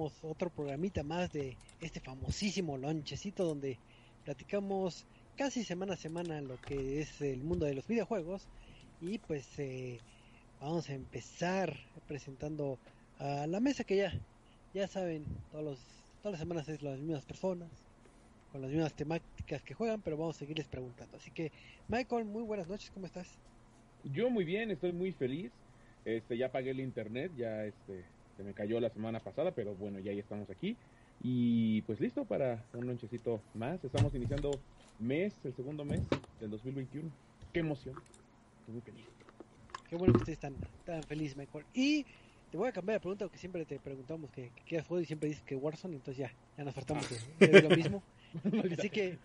otro programita más de este famosísimo lonchecito donde platicamos casi semana a semana lo que es el mundo de los videojuegos. Y pues eh, vamos a empezar presentando a la mesa que ya ya saben todos los, todas las semanas es las mismas personas con las mismas temáticas que juegan pero vamos a seguirles preguntando. Así que Michael muy buenas noches cómo estás yo muy bien estoy muy feliz. Este ya pagué el internet ya este se me cayó la semana pasada pero bueno ya, ya estamos aquí y pues listo para un lonchecito más estamos iniciando mes el segundo mes del 2021 qué emoción estoy muy feliz Qué bueno que estés tan, tan feliz, Michael. Y te voy a cambiar la pregunta, porque siempre te preguntamos que, que has jugado y siempre dices que Warzone, entonces ya, ya nos faltamos de, de lo mismo. Así que,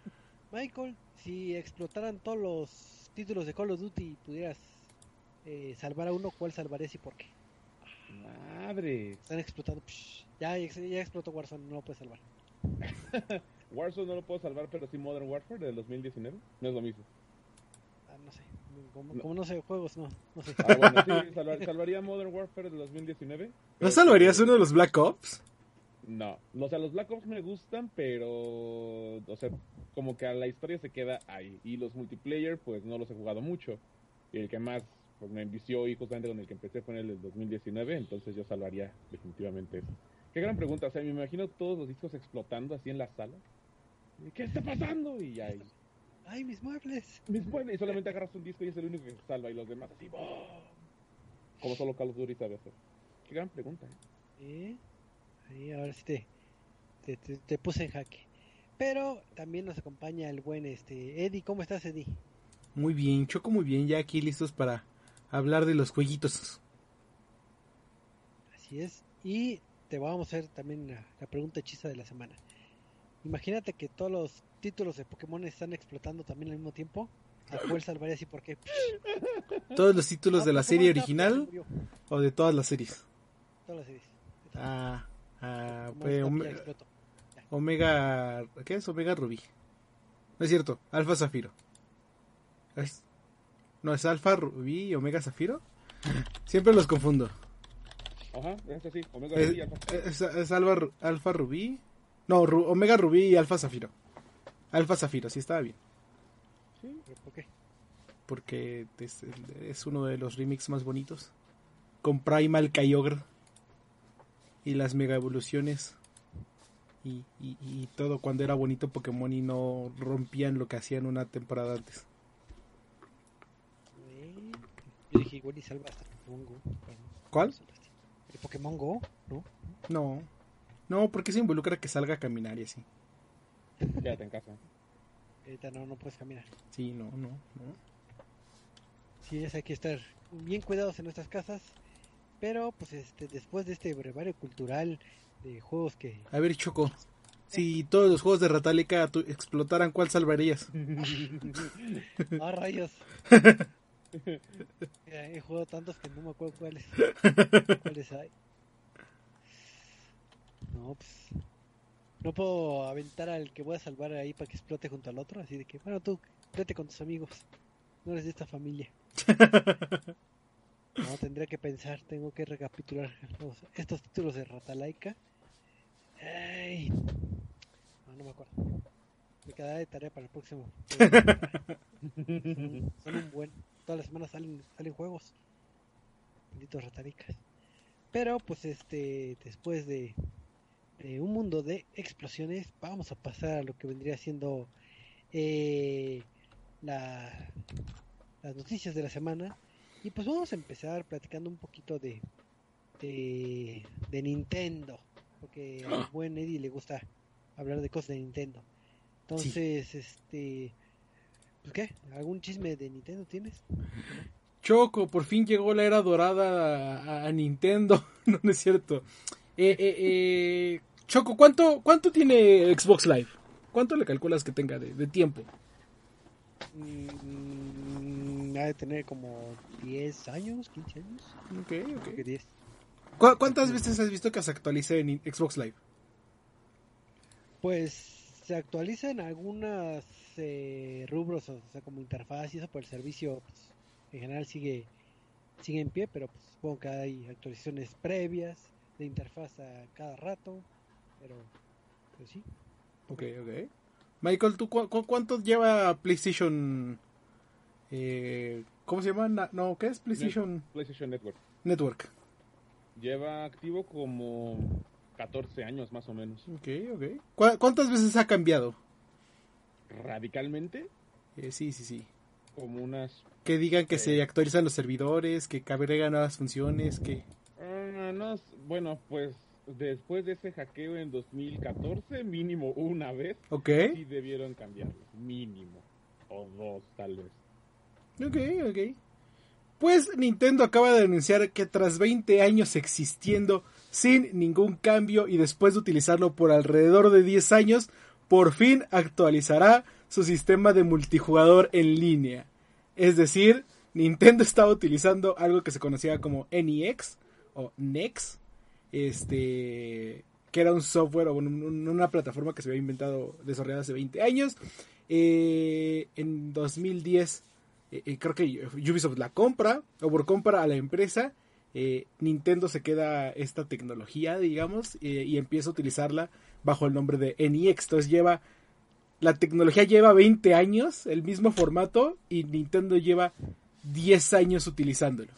Michael, si explotaran todos los títulos de Call of Duty y pudieras eh, salvar a uno, ¿cuál salvarías y por qué? Madre Están explotando. psh, ya, ya explotó Warzone, no lo puedes salvar. Warzone no lo puedo salvar pero sí Modern Warfare del 2019 no es lo mismo Ah, no sé. Como no. como no sé juegos, no, no sé. ah bueno sí salvar- salvaría Modern Warfare del 2019 ¿No salvarías uno de los Black Ops? No, o sea, los Black Ops me gustan, pero, o sea, como que a la historia se queda ahí. Y los multiplayer, pues no los he jugado mucho. Y el que más pues, me envició y justamente con el que empecé fue en el del 2019, entonces yo salvaría definitivamente eso. Qué gran pregunta, o sea, me imagino todos los discos explotando así en la sala. ¿Y ¿Qué está pasando? Y ahí, ¡Ay, mis muebles! mis y solamente agarras un disco y es el único que se salva, y los demás así, ¡boom! Como solo Call of Duty sabe hacer. Qué gran pregunta. ¿eh? ¿Eh? Ahí ahora sí te, te, te- te puse en jaque. Pero también nos acompaña el buen este Eddie. ¿Cómo estás, Eddie? Muy bien, Choco muy bien, ya aquí listos para hablar de los jueguitos. Así es. Y te vamos a hacer también la, la pregunta hechiza de la semana. Imagínate que todos los títulos de Pokémon están explotando también al mismo tiempo. ¿A cuál salvarías y por qué? ¿Todos los títulos Ah, de la serie original o de todas las series? Todas las series. Ah, ah, pues, Snap ya Ome- explotó. Omega... ¿Qué es? Omega Rubí. No es cierto, Alfa Zafiro. Es- No, es Alfa Rubí y Omega Zafiro. Siempre los confundo. Ajá, es así, Omega Es, Ruby y Alpha. es- es Alfa, Ru- Alfa Rubí. No, Ru- Omega Rubí y Alfa Zafiro. Alfa Zafiro, sí estaba bien. ¿Pero ¿Por qué? Porque es, es uno de los remix más bonitos. Con Primal Kyogre. Y las mega evoluciones. Y, y, y todo cuando era bonito Pokémon y no rompían lo que hacían una temporada antes. Eh, Yo dije igual y salva hasta Pokémon Go. ¿Cuál? ¿El Pokémon Go? ¿No? No. No, porque se involucra que salga a caminar y así. Quédate en casa. Ahorita no, no puedes caminar. Sí, no, no, no. Sí, es, hay que estar bien cuidados en nuestras casas. Pero, pues, este, después de este brevario cultural de juegos que... A ver, Choco. Si todos los juegos de Ratálica tu- explotaran, ¿cuál salvarías? ¡Ah, rayos! He jugado tantos que no me acuerdo cuáles. cuáles hay. No, pues... No puedo aventar al que voy a salvar ahí para que explote junto al otro. Así de que, bueno, tú, vete con tus amigos. No eres de esta familia. No, tendría que pensar, tengo que recapitular los- estos títulos de Ratalaika. Ay, no, no me acuerdo. Me quedará de tarea para el próximo. son, son un buen. Todas las semanas salen, salen juegos. Benditos Ratalaikas. Pero, pues, este, después de, de un mundo de explosiones, vamos a pasar a lo que vendría siendo eh, la, las noticias de la semana. Y pues vamos a empezar platicando un poquito de, de, de Nintendo. Porque al buen Eddie le gusta hablar de cosas de Nintendo. Entonces, este... Pues qué, ¿algún chisme de Nintendo tienes? Choco, por fin llegó la era dorada a, a Nintendo. no, no es cierto. Eh, eh, eh, Choco, ¿cuánto, ¿cuánto tiene Xbox Live? ¿Cuánto le calculas que tenga de, de tiempo? Mm, ha de tener como 10 años, 15 años. Ok, ok. que 10. ¿Cu- ¿Cuántas veces has visto que se actualice en Xbox Live? Pues se actualizan algunos eh, rubros, o sea, como interfaz y eso, por el servicio pues, en general sigue sigue en pie, pero pues, supongo que hay actualizaciones previas. de interfaz a cada rato, pero pues sí. Ok, ok. Michael, ¿tú cu cu cuánto lleva PlayStation? Eh, ¿Cómo se llama? Na no, ¿qué es PlayStation? PlayStation Network. Network. Lleva activo como 14 años más o menos. Ok, ok. ¿Cu ¿Cuántas veces ha cambiado? Radicalmente. Eh, sí, sí, sí. Como unas... Que digan que se actualizan los servidores, que agregan nuevas funciones, que... Uh, no, bueno, pues después de ese hackeo en 2014, mínimo una vez, ok. sí debieron cambiarlo. Mínimo. O dos, tal vez. Ok, ok. Pues Nintendo acaba de anunciar que tras 20 años existiendo sin ningún cambio y después de utilizarlo por alrededor de 10 años, por fin actualizará su sistema de multijugador en línea. Es decir, Nintendo estaba utilizando algo que se conocía como NEX o NEX, este, que era un software o una plataforma que se había inventado, desarrollada hace 20 años. Eh, en 2010, eh, eh, creo que Ubisoft la compra, o por compra a la empresa. Nintendo se queda esta tecnología, digamos, y empieza a utilizarla bajo el nombre de NEX. Entonces lleva, la tecnología lleva 20 años, el mismo formato, y Nintendo lleva 10 años utilizándolo.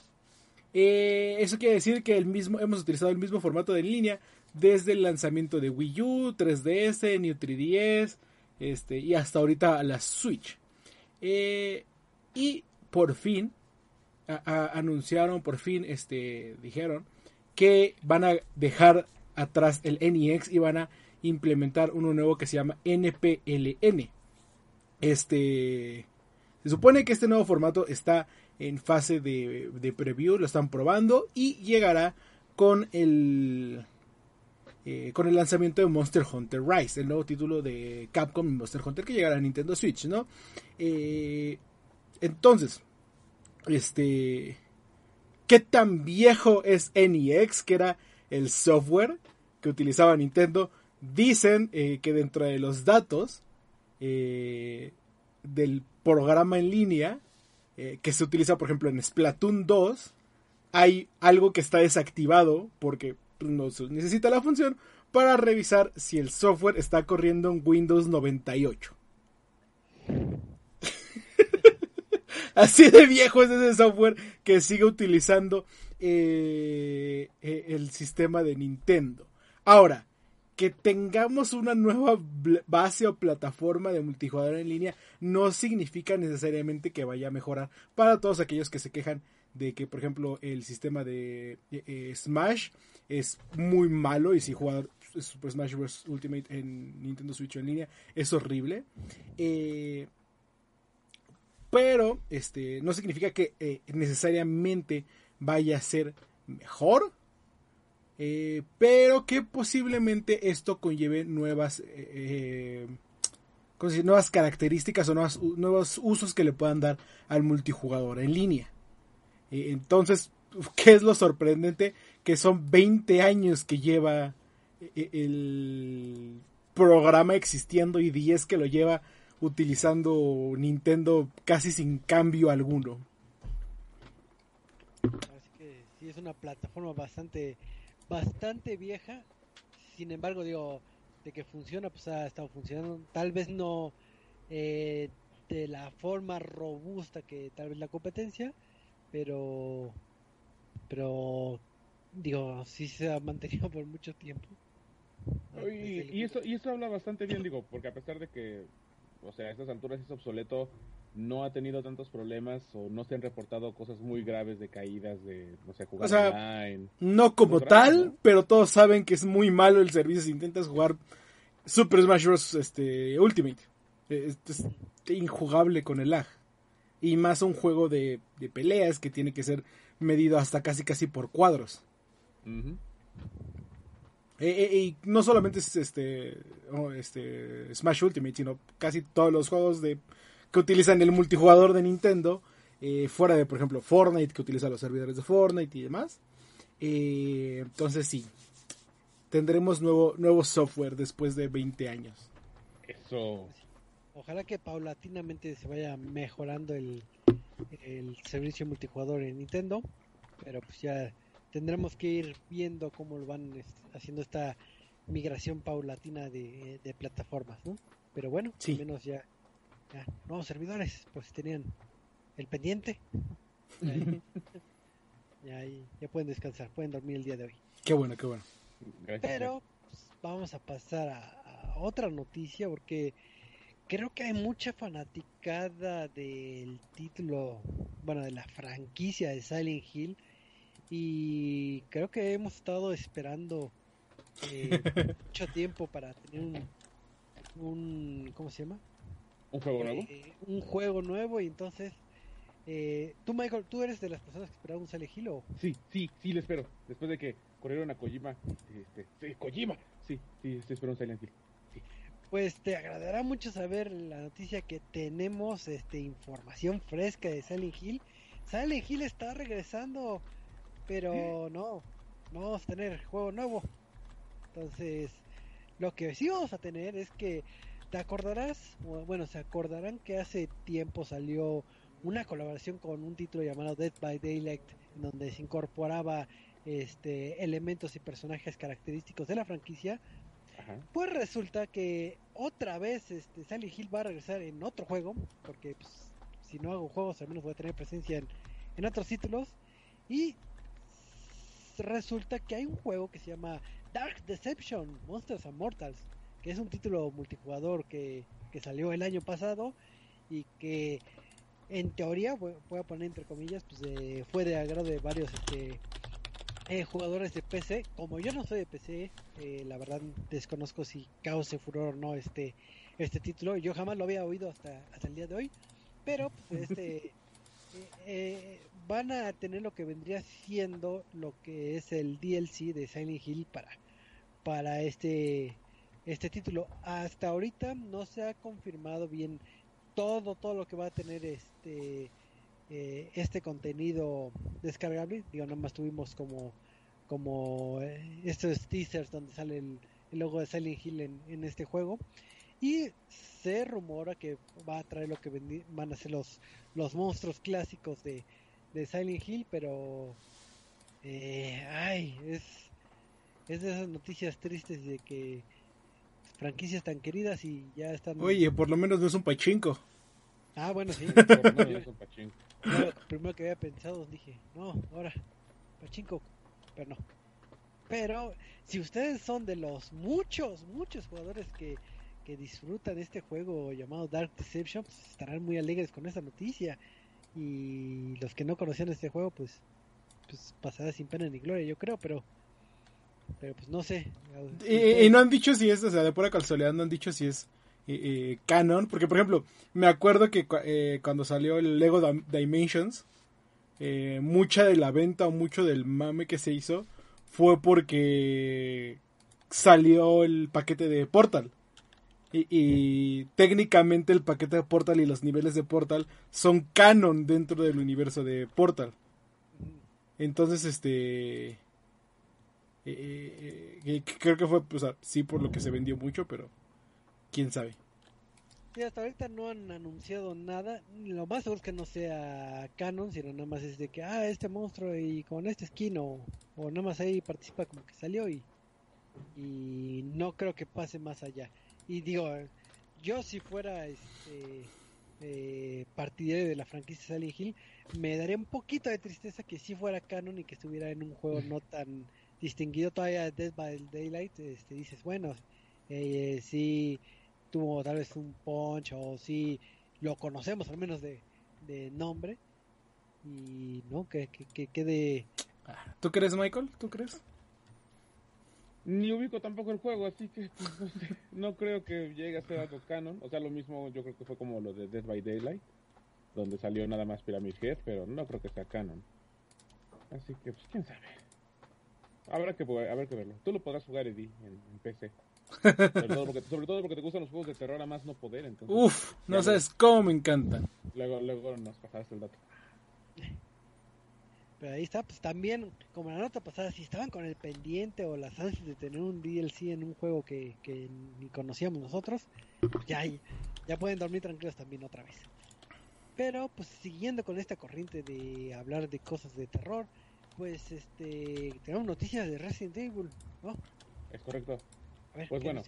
Eh, eso quiere decir que el mismo, hemos utilizado el mismo formato de línea desde el lanzamiento de Wii U, 3DS, New 3DS, este, y hasta ahorita la Switch. Eh, y por fin anunciaron, por fin, este, dijeron que van a dejar atrás el NEX y van a implementar uno nuevo que se llama NPLN. Este, se supone que este nuevo formato está en fase de, de preview, lo están probando y llegará con el eh, con el lanzamiento de Monster Hunter Rise, el nuevo título de Capcom Monster Hunter que llegará a Nintendo Switch, ¿no? Eh, entonces, este, qué tan viejo es NEX, que era el software que utilizaba Nintendo. Dicen eh, que dentro de los datos eh, del programa en línea eh, que se utiliza, por ejemplo, en Splatoon 2, hay algo que está desactivado porque no se necesita la función para revisar si el software está corriendo en Windows 98. Así de viejo es ese software que sigue utilizando el sistema de Nintendo. Ahora, que tengamos una nueva base o plataforma de multijugador en línea no significa necesariamente que vaya a mejorar para todos aquellos que se quejan de que, por ejemplo, el sistema de eh, Smash es muy malo y si jugar Super Smash Bros. Ultimate en Nintendo Switch en línea es horrible. Eh, pero este no significa que eh, necesariamente vaya a ser mejor eh, pero que posiblemente esto conlleve nuevas eh, decir? nuevas características o nuevos usos que le puedan dar al multijugador en línea eh, entonces qué es lo sorprendente que son 20 años que lleva eh, el programa existiendo y 10 que lo lleva utilizando Nintendo casi sin cambio alguno. Así que sí es una plataforma bastante bastante vieja. Sin embargo, digo, de que funciona, pues ha estado funcionando. Tal vez no eh, de la forma robusta que tal vez la competencia, pero pero digo, sí se ha mantenido por mucho tiempo. Y, y, eso, y eso habla bastante bien, digo, porque a pesar de que o sea, a estas alturas es obsoleto, no ha tenido tantos problemas o no se han reportado cosas muy graves de caídas de, no sé, jugar o sea, online. No como tal, ¿no? pero todos saben que es muy malo el servicio si intentas jugar Super Smash Bros. Este, Ultimate. Es, es injugable con el lag. Y más un juego de, de, peleas que tiene que ser medido hasta casi casi por cuadros. Uh -huh. E, e, y no solamente es este, oh, este Smash Ultimate, sino casi todos los juegos de que utilizan el multijugador de Nintendo, eh, fuera de, por ejemplo, Fortnite, que utiliza los servidores de Fortnite y demás. Eh, entonces sí, tendremos nuevo, nuevo software después de 20 años. Eso. Ojalá que paulatinamente se vaya mejorando el, el servicio multijugador en Nintendo, pero pues ya tendremos que ir viendo cómo lo van este, haciendo esta migración paulatina de, de plataformas, ¿no? Pero bueno, Sí. al menos ya, ya nuevos servidores, pues tenían el pendiente. Ahí. ya, ahí- ya pueden descansar, pueden dormir el día de hoy. Qué bueno, qué bueno. Gracias. Pero pues, vamos a pasar a, a otra noticia porque creo que hay mucha fanaticada del título, bueno, de la franquicia de Silent Hill y creo que hemos estado esperando eh, mucho tiempo para tener un, un ¿cómo se llama? ¿Un juego nuevo? Eh, un juego nuevo y entonces eh, tú Michael, tú eres de las personas que esperaban un Silent Hill o Sí, sí, sí, le espero. Después de que corrieron a Kojima. Este, sí, Kojima. Sí, sí, espero un Silent Hill. Pues te agradará mucho saber la noticia que tenemos este información fresca de Silent Hill. Silent Hill está regresando, pero no, no vamos a tener juego nuevo. Entonces, lo que sí vamos a tener es que te acordarás, bueno, se acordarán que hace tiempo salió una colaboración con un título llamado Dead by Daylight, en donde se incorporaba este elementos y personajes característicos de la franquicia. Ajá. Pues resulta que otra vez este Silent Hill va a regresar en otro juego, porque pues, si no hago juegos al menos voy a tener presencia en, en otros títulos. Y resulta que hay un juego que se llama Dark Deception, Monsters and Mortals, que es un título multijugador que, que salió el año pasado y que en teoría, voy voy a poner entre comillas, pues eh, fue de agrado de varios este, eh, jugadores de PC. Como yo no soy de PC, eh, la verdad desconozco si cause furor o no este, este título. Yo jamás lo había oído hasta, hasta el día de hoy. Pero pues este eh, eh, van a tener lo que vendría siendo lo que es el DLC de Silent Hill para, para este, este título. Hasta ahorita no se ha confirmado bien todo, todo lo que va a tener este eh, este contenido descargable. Digo, nada más tuvimos como como eh, estos teasers donde sale el, logo de Silent Hill en, este juego. Y se rumora que va a traer lo que van a ser los, los monstruos clásicos de, de Silent Hill, pero eh, ay, es, es de esas noticias tristes de que franquicias tan queridas y ya están... Oye, por lo menos no es un pachinko. Ah, bueno, sí. Por lo menos es un pachinko. Yo primero que había pensado dije, no, ahora, pachinko, pero no. Pero si ustedes son de los muchos, muchos jugadores que, que disfrutan este juego llamado Dark Deception, pues estarán muy alegres con esta noticia. Y los que no conocían este juego, pues, pues pasará sin pena ni gloria, yo creo, pero, pero pues no sé. Y, y no han dicho si es, o sea, de pura casualidad no han dicho si es eh, eh, canon. Porque, por ejemplo, me acuerdo que eh, cuando salió el Lego Dim- Dimensions, eh, mucha de la venta o mucho del mame que se hizo fue porque salió el paquete de Portal. Y, y técnicamente el paquete de Portal y los niveles de Portal son canon dentro del universo de Portal. Entonces, este... eh, eh, eh, creo que fue, ah, sí, por lo que se vendió mucho, pero quién sabe. Sí, hasta ahorita no han anunciado nada. Lo más seguro es que no sea canon, sino nada más es de que, ah, este monstruo y con este skin o, o nada más ahí participa como que salió y, y no creo que pase más allá. Y digo, yo si fuera este eh, partidario de la franquicia Silent Hill, me daría un poquito de tristeza que si fuera canon y que estuviera en un juego no tan distinguido todavía de Dead by Daylight. Este, dices, bueno, eh, sí tuvo tal vez un punch o si lo conocemos al menos de, de nombre y no que, que, que quede ¿Tú crees, Michael? ¿Tú crees? Ni ubico tampoco el juego, así que pues, no, sé, no creo que llegue a ser algo canon. O sea, lo mismo yo creo que fue como lo de Dead by Daylight, donde salió nada más Pyramid Head, pero no creo que sea canon. Así que, pues, quién sabe. Habrá que, habrá que verlo. Tú lo podrás jugar, Eddie, en, en PC. Sobre todo, porque, sobre todo porque te gustan los juegos de terror a más no poder, entonces... Uf, no sabes cómo me encantan. Luego, luego nos pasaste el dato. pero ahí está pues también como la nota pasada si estaban con el pendiente o las ansias de tener un DLC en un juego que, que ni conocíamos nosotros pues ya ya pueden dormir tranquilos también otra vez pero pues siguiendo con esta corriente de hablar de cosas de terror pues este tenemos noticias de Resident Evil, ¿no? Es correcto. A ver, Pues ¿qué bueno.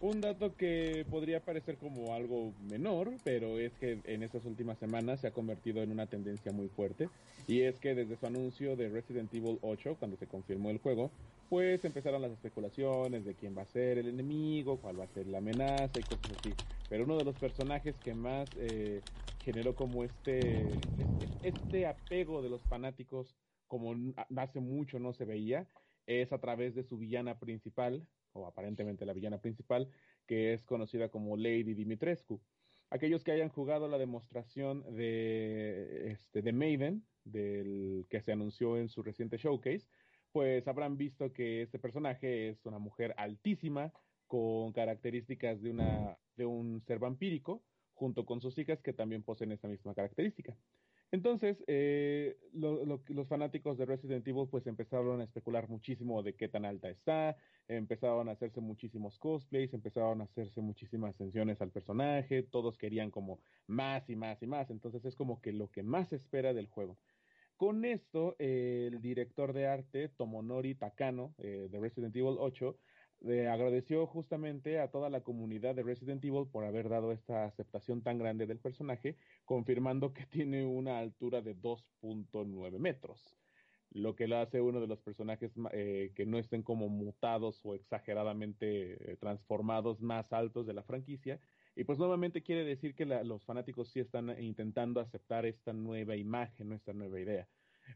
Un dato que podría parecer como algo menor, pero es que en estas últimas semanas se ha convertido en una tendencia muy fuerte. Y es que desde su anuncio de Resident Evil 8, cuando se confirmó el juego, pues empezaron las especulaciones de quién va a ser el enemigo, cuál va a ser la amenaza y cosas así. Pero uno de los personajes que más eh, generó como este, este apego de los fanáticos, como hace mucho no se veía, es a través de su villana principal, o aparentemente la villana principal, que es conocida como Lady Dimitrescu. Aquellos que hayan jugado la demostración de, este, de Maiden, que se anunció en su reciente showcase, pues habrán visto que este personaje es una mujer altísima, con características de, una, de un ser vampírico, junto con sus hijas que también poseen esta misma característica. Entonces, eh, lo- lo- los fanáticos de Resident Evil pues empezaron a especular muchísimo de qué tan alta está, empezaron a hacerse muchísimos cosplays, empezaron a hacerse muchísimas menciones al personaje, todos querían como más y más y más, entonces es como que lo que más se espera del juego. Con esto, el director de arte, Tomonori Takano, eh, de Resident Evil 8, le agradeció justamente a toda la comunidad de Resident Evil por haber dado esta aceptación tan grande del personaje, confirmando que tiene una altura de 2.9 metros, lo que lo hace uno de los personajes eh, que no estén como mutados o exageradamente eh, transformados más altos de la franquicia. Y pues nuevamente quiere decir que la- los fanáticos sí están intentando aceptar esta nueva imagen, esta nueva idea.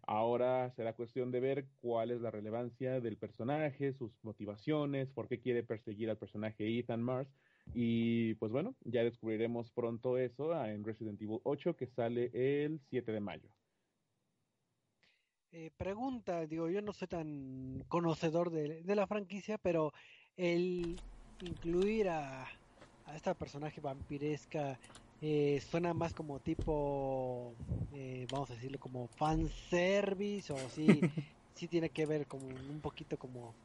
Ahora será cuestión de ver cuál es la relevancia del personaje, sus motivaciones, por qué quiere perseguir al personaje Ethan Mars. Y pues bueno, ya descubriremos pronto eso en Resident Evil 8 que sale el 7 de mayo. Eh, pregunta, digo, yo no soy tan conocedor de, de la franquicia, pero el incluir a, a esta personaje vampiresca eh, suena más como tipo, eh, vamos a decirlo, como fanservice, o sí, sí tiene que ver como un poquito como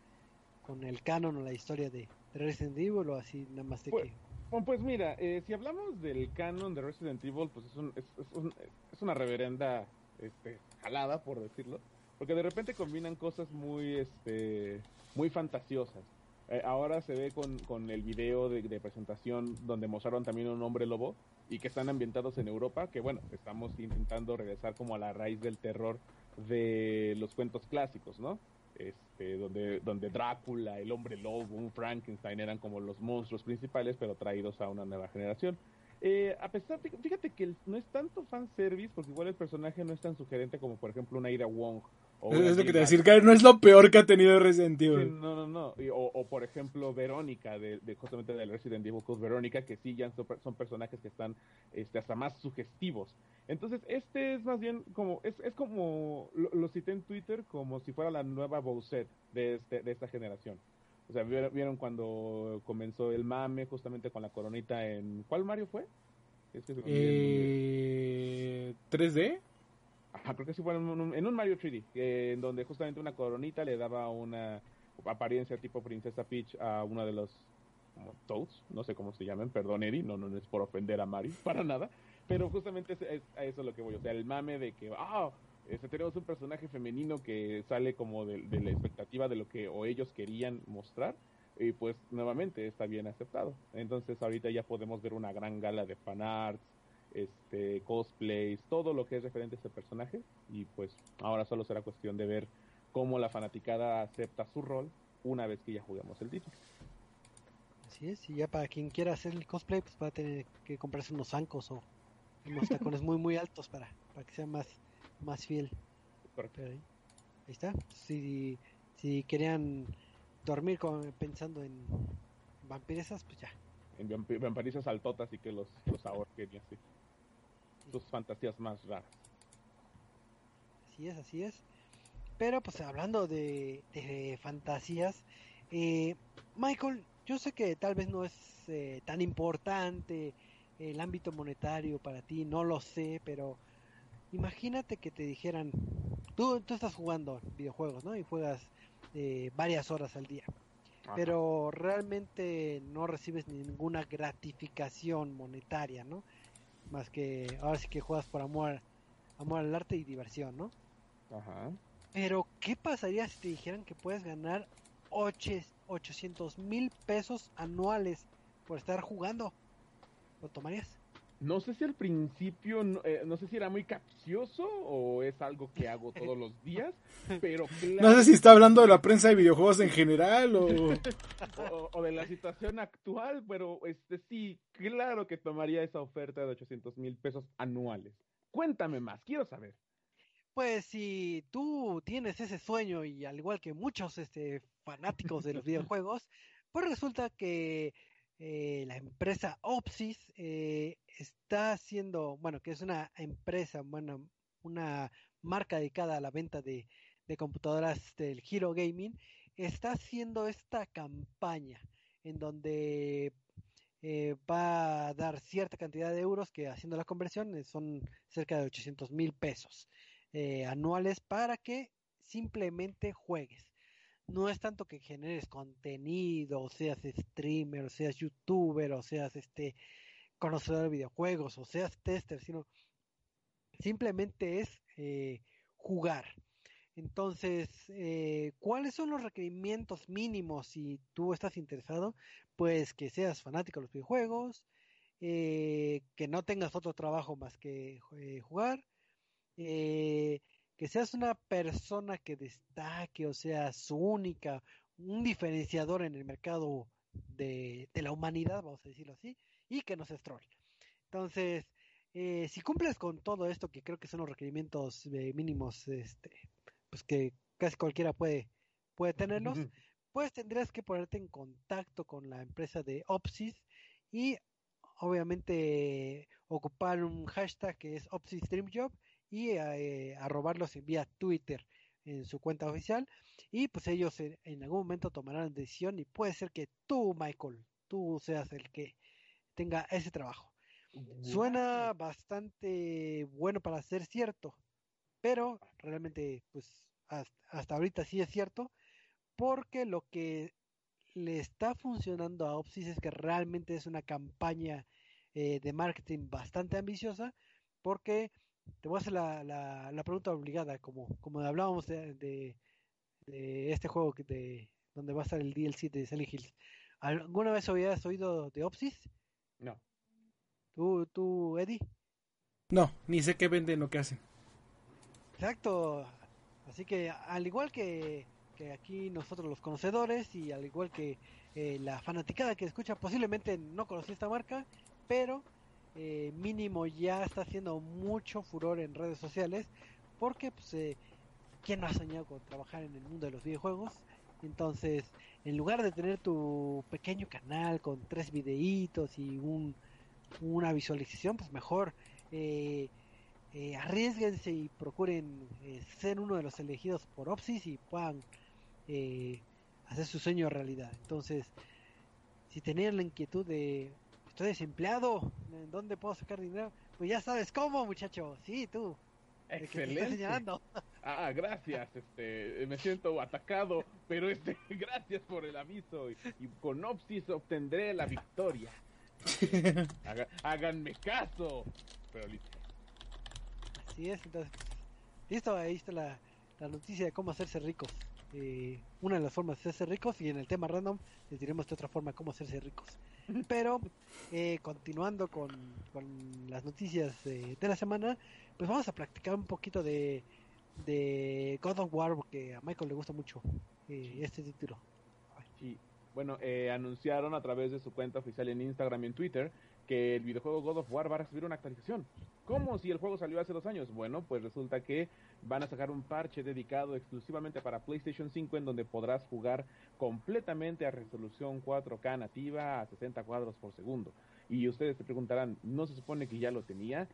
con el canon o la historia de, de Resident Evil, o así nada más de Pues, que... Bueno, pues mira, eh, si hablamos del canon de Resident Evil, pues es, un- es, es un- es una reverenda este, jalada, por decirlo, porque de repente combinan cosas muy, este, muy fantasiosas. Eh, ahora se ve con, con el video de, de presentación donde mostraron también un hombre lobo y que están ambientados en Europa, que bueno, estamos intentando regresar como a la raíz del terror de los cuentos clásicos, ¿no? Este, donde, donde Drácula, el hombre lobo, Frankenstein eran como los monstruos principales, pero traídos a una nueva generación. Eh, a pesar, fí- fíjate que no es tanto fanservice, porque igual el personaje no es tan sugerente como por ejemplo una Ida Wong. O Es lo que te decir, que no es lo peor que ha tenido Resident Sí, Evil. no, no, no. Y- O, o, por ejemplo, Verónica, de, de justamente del Resident Evil Code Verónica, que sí ya son, per- son personajes que están este, hasta más sugestivos. Entonces, este es más bien como, es, es como, lo, lo cité en Twitter como si fuera la nueva Bowser de, este, de esta generación. O sea, vieron, cuando comenzó el mame justamente con la coronita en... ¿Cuál Mario fue? Es el nombre. Eh, ¿3D? Creo que sí fue en un, en un Mario 3D, que- en donde justamente una coronita le daba una apariencia tipo Princesa Peach a uno de los Toads, no sé cómo se llaman, perdón Eddie, no, no, es por ofender a Mario, para nada, pero justamente es, a eso lo que voy, o sea, el mame de que, ah, este, tenemos un personaje femenino que sale como de, de la expectativa de lo que o ellos querían mostrar, y pues nuevamente está bien aceptado. Entonces ahorita ya podemos ver una gran gala de fanarts, este, cosplays, todo lo que es referente a ese personaje. Y pues ahora solo será cuestión de ver cómo la fanaticada acepta su rol una vez que ya juguemos el título. Así es, y ya para quien quiera hacer el cosplay, pues va a tener que comprarse unos zancos o unos tacones muy muy altos para, para que sea más, más fiel. Correcto. Pero ahí, ahí está. Si, si querían dormir con- pensando en vampiresas, pues ya. En vampi- vampirizas altotas y que los, los ahorquen y así. Sus fantasías más raras. Así es, así es. Pero pues hablando de, de fantasías, eh, Michael, yo sé que tal vez no es eh, tan importante el ámbito monetario para ti, no lo sé, pero imagínate que te dijeran, tú, tú estás jugando videojuegos, ¿no? Y juegas eh, varias horas al día, Ajá. pero realmente no recibes ninguna gratificación monetaria, ¿no? Más que ahora sí que juegas por amor, amor al arte y diversión, ¿no? Ajá. Pero, ¿qué pasaría si te dijeran que puedes ganar 800 mil pesos anuales por estar jugando? ¿Lo tomarías? No sé si al principio, no, eh, no sé si era muy capcioso o es algo que hago todos los días, pero claro, No sé si está hablando de la prensa de videojuegos en general o... o, o de la situación actual, pero este sí, claro que tomaría esa oferta de 800 mil pesos anuales. Cuéntame más, quiero saber. Pues si tú tienes ese sueño y al igual que muchos este, fanáticos de los videojuegos, pues resulta que eh, la empresa Opsys eh, está haciendo, bueno, que es una empresa, bueno, una marca dedicada a la venta de, de computadoras del Hero Gaming, está haciendo esta campaña en donde eh, va a dar cierta cantidad de euros que haciendo la conversión eh, son cerca de 800 mil pesos eh, anuales para que simplemente juegues. No es tanto que generes contenido, o seas streamer, o seas youtuber, o seas este conocedor de videojuegos, o seas tester, sino simplemente es eh, jugar. Entonces, eh, ¿cuáles son los requerimientos mínimos si tú estás interesado? Pues que seas fanático de los videojuegos, eh, que no tengas otro trabajo más que jugar, que seas una persona que destaque, o sea, su única, un diferenciador en el mercado de, de la humanidad, vamos a decirlo así, y que no seas troll. Entonces, eh, si cumples con todo esto, que creo que son los requerimientos eh, mínimos, este, pues que casi cualquiera puede, puede tenerlos, pues tendrías que ponerte en contacto con la empresa de Opsys y obviamente ocupar un hashtag que es Opsys Dream Job y eh, arrobarlos vía Twitter en su cuenta oficial y pues ellos en, en algún momento tomarán decisión y puede ser que tú, Michael, tú seas el que tenga ese trabajo. Suena bastante bueno para ser cierto, pero realmente, pues hasta, hasta ahorita sí es cierto, porque lo que le está funcionando a Opsys es que realmente es una campaña eh, de marketing bastante ambiciosa, porque te voy a hacer la, la, la pregunta obligada, como, como hablábamos de, de, de este juego que de, donde va a estar el DLC de Silent Hills. ¿Alguna vez habías oído de Opsys? No. ¿Tú, tú, Eddie? No, ni sé qué venden o qué hacen. Exacto. Así que al igual que, que aquí nosotros los conocedores y al igual que eh, la fanaticada que escucha posiblemente no conocía esta marca, pero eh, mínimo ya está haciendo mucho furor en redes sociales porque pues eh, quién no ha soñado con trabajar en el mundo de los videojuegos entonces en lugar de tener tu pequeño canal con tres videitos y un, una visualización pues mejor eh, eh, arriesguense y procuren eh, ser uno de los elegidos por Opsis y puedan eh, hacer su sueño realidad. Entonces, si tenían la inquietud de estoy desempleado, ¿en dónde puedo sacar dinero? Pues ya sabes cómo, muchacho. Sí, tú. Excelente. Ah, gracias, este, me siento atacado, pero este, gracias por el aviso y, y con Opsis obtendré la victoria. Haga- háganme caso. Pero listo. Así es, entonces, listo, ahí está la, la noticia de cómo hacerse ricos. Eh, una de las formas de hacerse ricos y en el tema random les diremos de otra forma cómo hacerse ricos. Pero eh, continuando con, con las noticias de, de la semana, pues vamos a practicar un poquito de, de God of War porque a Michael le gusta mucho eh, este título. Sí. Bueno, eh, anunciaron a través de su cuenta oficial en Instagram y en Twitter que el videojuego God of War va a recibir una actualización. ¿Cómo si el juego salió hace dos años? Bueno, pues resulta que van a sacar un parche dedicado exclusivamente para PlayStation 5 en donde podrás jugar completamente a resolución 4K nativa a 60 cuadros por segundo. Y ustedes se preguntarán, ¿no se supone que ya lo tenía?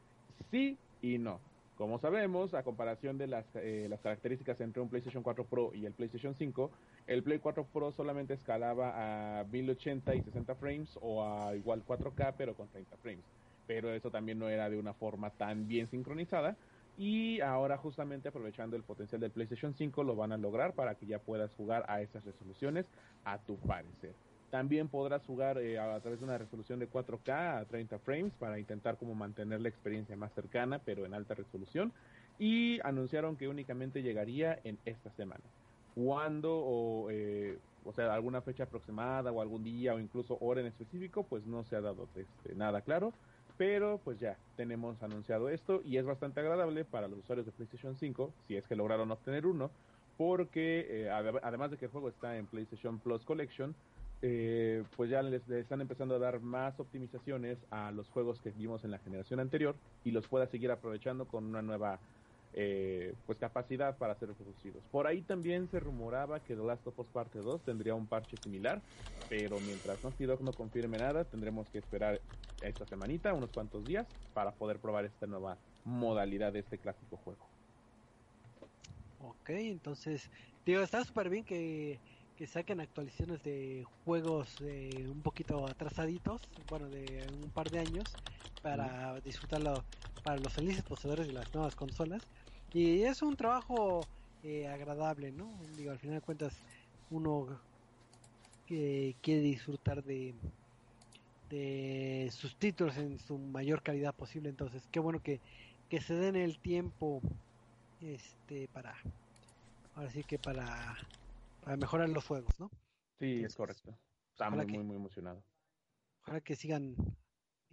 Sí y no. Como sabemos, a comparación de las, eh, las características entre un PlayStation 4 Pro y el PlayStation 5, el Play 4 Pro solamente escalaba a 1080 y 60 frames o a igual 4K pero con 30 frames. Pero eso también no era de una forma tan bien sincronizada. Y ahora justamente aprovechando el potencial del PlayStation 5 lo van a lograr para que ya puedas jugar a esas resoluciones a tu parecer. También podrás jugar eh, a través de una resolución de 4K a 30 frames para intentar como mantener la experiencia más cercana pero en alta resolución. y anunciaron que únicamente llegaría en esta semana. ¿Cuándo o, eh, o sea, alguna fecha aproximada o algún día o incluso hora en específico? Pues no se ha dado este, nada claro, pero pues ya tenemos anunciado esto y es bastante agradable para los usuarios de PlayStation 5, si es que lograron obtener uno, porque eh, además de que el juego está en PlayStation Plus Collection, eh, pues ya les, están empezando a dar más optimizaciones a los juegos que vimos en la generación anterior y los pueda seguir aprovechando con una nueva eh, pues capacidad para ser producidos. Por ahí también se rumoraba que The Last of Us Parte 2 tendría un parche similar, pero mientras Naughty Dog no confirme nada, tendremos que esperar esta semanita, unos cuantos días, para poder probar esta nueva modalidad de este clásico juego. Ok, entonces, digo, está súper bien que, que, saquen actualizaciones de juegos eh, un poquito atrasaditos, bueno, de un par de años, para disfrutarlo para los felices poseedores de las nuevas consolas. Y es un trabajo eh, agradable, ¿no? Digo, al final de cuentas, uno que quiere disfrutar de, de sus títulos en su mayor calidad posible, entonces, qué bueno que, que se den el tiempo este para ahora sí que para, para mejorar los juegos, ¿no? Sí, es correcto. Estamos muy, muy, emocionado. Ojalá que sigan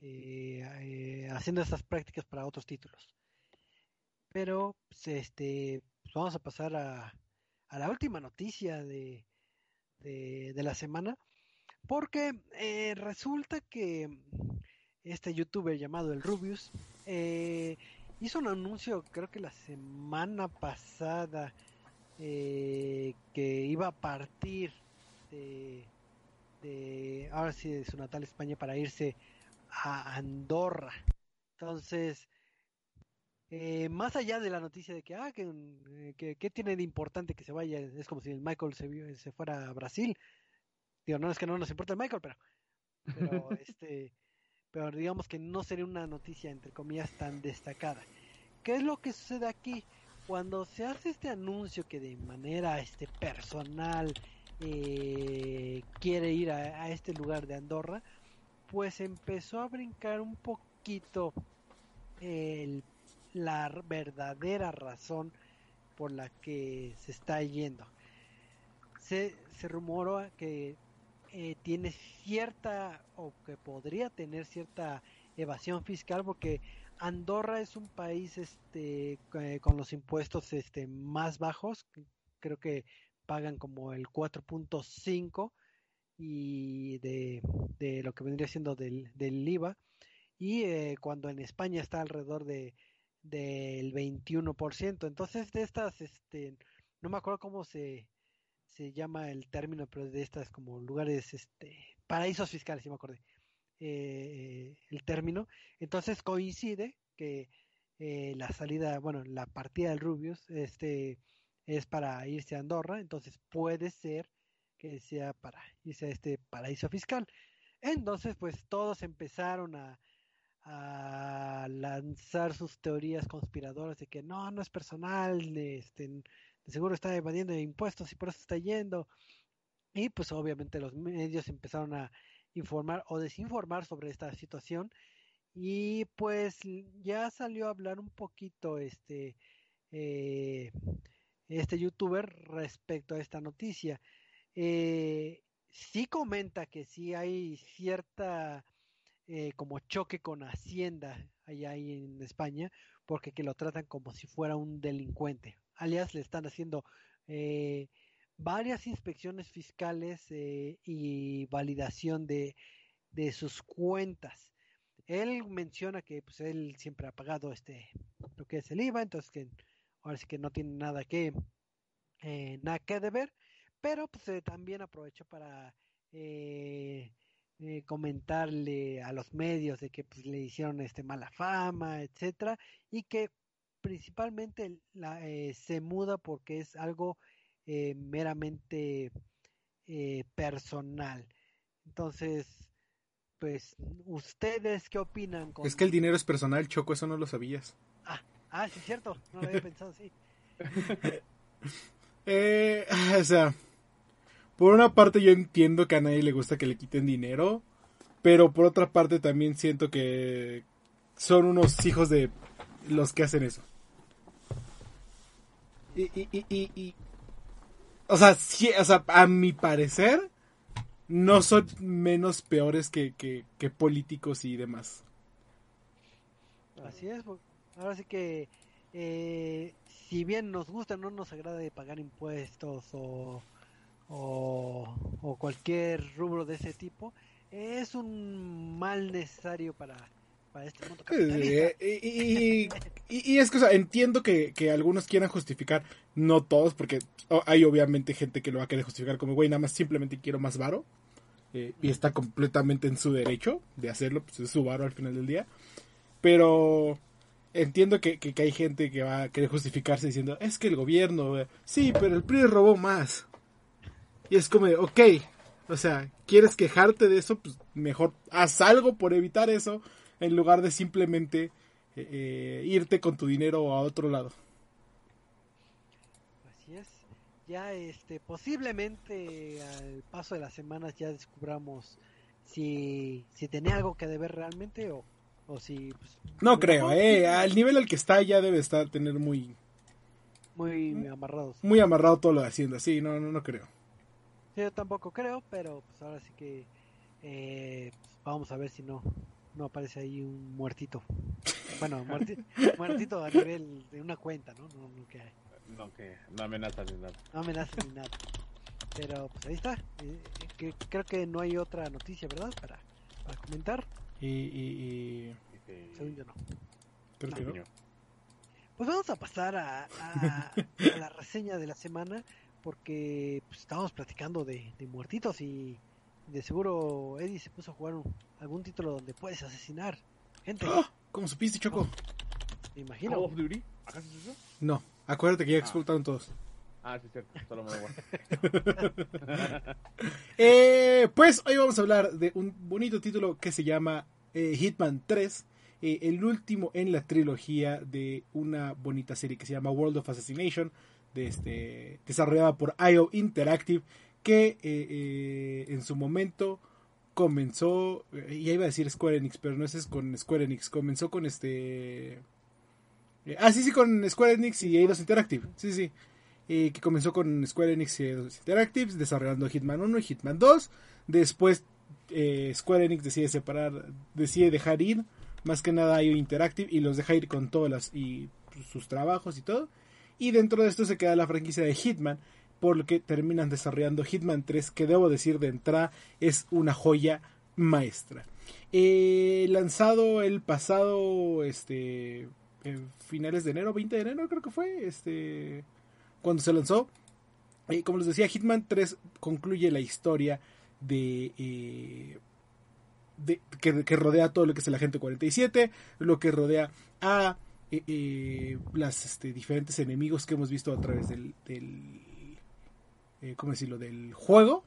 eh, eh, haciendo estas prácticas para otros títulos. Pero, pues, este, pues, vamos a pasar a, a la última noticia de, de, la semana, porque eh, resulta que este youtuber llamado el Rubius eh, hizo un anuncio, creo que la semana pasada, eh, que iba a partir de, de, ahora sí, de su natal España para irse a Andorra. Entonces, eh, más allá de la noticia de que, ah, que, que, tiene de importante que se vaya, es como si el Michael se, se fuera a Brasil. Digo, no es que no nos importa el Michael, pero, pero este, pero digamos que no sería una noticia entre comillas tan destacada. ¿Qué es lo que sucede aquí? Cuando se hace este anuncio que de manera este personal eh, quiere ir a, este lugar de Andorra, pues empezó a brincar un poquito la verdadera razón por la que se está yendo. Se, se rumoró que eh, tiene cierta o que podría tener cierta evasión fiscal porque Andorra es un país este eh, con los impuestos este más bajos creo que pagan como el 4.5 y de, de, lo que vendría siendo del, del IVA. Y eh, cuando en España está alrededor de del 21% entonces de estas este no me acuerdo cómo se se llama el término, pero de estas como lugares, este, paraísos fiscales, si me acordé, eh, el término. Entonces coincide que eh, la salida, bueno, la partida del Rubius, este, es para irse a Andorra, entonces puede ser que sea para irse a este paraíso fiscal. Entonces, pues todos empezaron a, lanzar sus teorías conspiradoras de que no, no es personal, este, de seguro está evadiendo impuestos y por eso está yendo. Y pues obviamente los medios empezaron a informar o desinformar sobre esta situación y pues ya salió a hablar un poquito este eh, este youtuber respecto a esta noticia. Eh, sí comenta que sí hay cierta eh, como choque con Hacienda allá en España, porque que lo tratan como si fuera un delincuente alias le están haciendo eh, varias inspecciones fiscales eh, y validación de, de, sus cuentas. Él menciona que pues él siempre ha pagado este lo que es el IVA, entonces que ahora sí que no tiene nada que eh, nada que deber, pero pues también aprovecho para comentarle a los medios de que pues, le hicieron este mala fama, etcétera, y que principalmente la, eh, se muda porque es algo eh, meramente eh, personal. Entonces, pues, ¿ustedes qué opinan? Es que el dinero es personal, Choco, eso no lo sabías. Ah, ah sí, es cierto, no lo había pensado así. o sea, por una parte yo entiendo que a nadie le gusta que le quiten dinero, pero por otra parte también siento que son unos hijos de los que hacen eso. Y, y, y- o, sea, sí, o sea, a mi parecer, no son menos peores que, que, que políticos y demás. Así es, pues, ahora sí que eh, si bien nos gusta, no nos agrada de pagar impuestos o, o, o cualquier rubro de ese tipo, es un mal necesario para, para este mundo capitalista. Eh, y, y- y- y es que, o sea, entiendo que, que algunos quieran justificar, no todos, porque oh, hay obviamente gente que lo va a querer justificar como, güey, nada más simplemente quiero más varo. eh, y está completamente en su derecho de hacerlo, pues es su varo al final del día. Pero entiendo que, que- hay gente que va a querer justificarse diciendo, es que el gobierno, eh, sí, pero el PRI robó más. Y es como, de, ok, o sea, ¿quieres quejarte de eso? Pues mejor haz algo por evitar eso en lugar de simplemente eh, eh, irte con tu dinero a otro lado. Así es. Ya este posiblemente al paso de las semanas ya descubramos si, si tenía algo que deber realmente o, o si pues, No creo, eh, al nivel al que está ya debe estar tener muy muy amarrados. muy amarrado todo lo de Hacienda, sí, no, no, no creo. Sí, Yo tampoco creo, pero pues ahora sí que eh, pues, vamos a ver si no no aparece ahí un muertito. Bueno, muerti- muertito a nivel de una cuenta, ¿no? No, no, que No, que no amenaza ni nada. no amenaza ni nada. Pero pues ahí está. Eh, que, creo que no hay otra noticia, ¿verdad? Para, para comentar. Y, y- y Según yo no. creo que no. Pues vamos a pasar a, a- a la reseña de la semana porque pues, estábamos platicando de, de muertitos y de seguro Eddie se puso a jugar un- algún título donde puedes asesinar gente, ¡Ah! ¿Cómo supiste, Choco? me Call imagino. of Duty. ¿Acaso es eso? No, acuérdate que ya Ah. explotaron todos. Ah, sí, es cierto. Solo me da. Eh, pues hoy vamos a hablar de un bonito título que se llama eh, Hitman 3, eh, el último en la trilogía de una bonita serie que se llama World of Assassination, de este, desarrollada por IO Interactive, que eh, eh, en su momento comenzó, eh, ya iba a decir Square Enix, pero no es con Square Enix, comenzó con este... eh, ah, sí, sí, con Square Enix y Eidos Interactive, sí, sí eh, que comenzó con Square Enix y Eidos Interactive, desarrollando Hitman 1 y Hitman 2. Después Square Enix decide separar, decide dejar ir más que nada IO Interactive y los deja ir con todas las y sus trabajos y todo. Y dentro de esto se queda la franquicia de Hitman, por lo que terminan desarrollando Hitman 3, que debo decir de entrada es una joya maestra. Eh, lanzado el pasado este finales de enero, 20 de enero creo que fue, este cuando se lanzó. Eh, como les decía, Hitman 3 concluye la historia de, eh, de que, rodea todo lo que es el Agente 47, lo que rodea a eh, eh, las este, diferentes enemigos que hemos visto a través del eh, ¿cómo decirlo? del juego.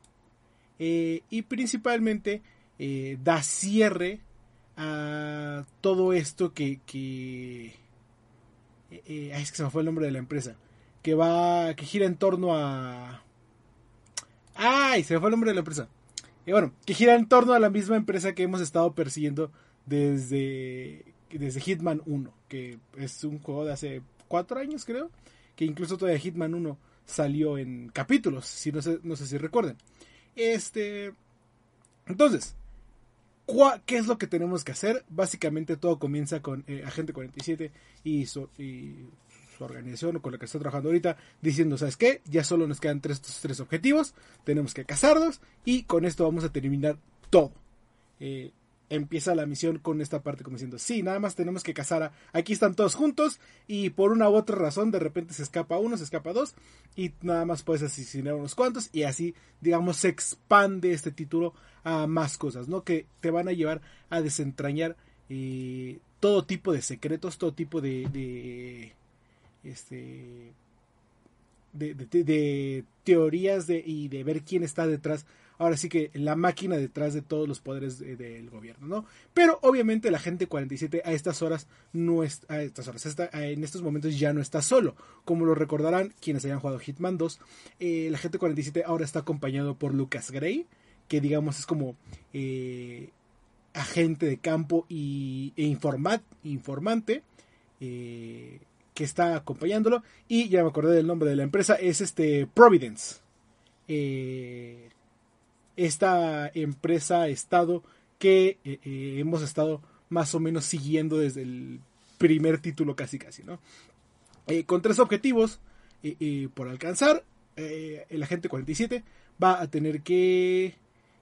Eh, y principalmente eh, da cierre a todo esto que, que eh, es que se me fue el nombre de la empresa que va que gira en torno a ay se me fue el nombre de la empresa y bueno que gira en torno a la misma empresa que hemos estado persiguiendo desde desde Hitman 1 que es un juego de hace cuatro años creo que incluso todavía Hitman 1 salió en capítulos si no sé no sé si recuerden este entonces ¿cuá- ¿Qué es lo que tenemos que hacer? Básicamente todo comienza con eh, Agente 47 y su, y su organización o con la que está trabajando ahorita diciendo, ¿sabes qué? Ya solo nos quedan tres, estos tres objetivos, tenemos que cazarlos y con esto vamos a terminar todo. Eh, empieza la misión con esta parte como diciendo, sí, nada más tenemos que cazar a... Aquí están todos juntos y por una u otra razón de repente se escapa uno, se escapa dos y nada más puedes asesinar unos cuantos y así, digamos, se expande este título a más cosas, ¿no? Que te van a llevar a desentrañar eh, todo tipo de secretos, todo tipo de... de este de, de- de teorías y de ver quién está detrás ahora sí que la máquina detrás de todos los poderes de- del gobierno, ¿no? Pero obviamente la gente 47 a estas horas no es, a estas horas, está- en estos momentos ya no está solo. Como lo recordarán quienes hayan jugado Hitman 2, eh, la gente 47 ahora está acompañado por Lucas Gray, que digamos es como eh, agente de campo y, e informa- informante. eh, que está acompañándolo. Y ya me acordé del nombre de la empresa, es este Providence. Eh, esta empresa, estado que eh, eh, hemos estado más o menos siguiendo desde el primer título casi casi, ¿no? con tres objetivos por alcanzar, el agente 47 va a tener que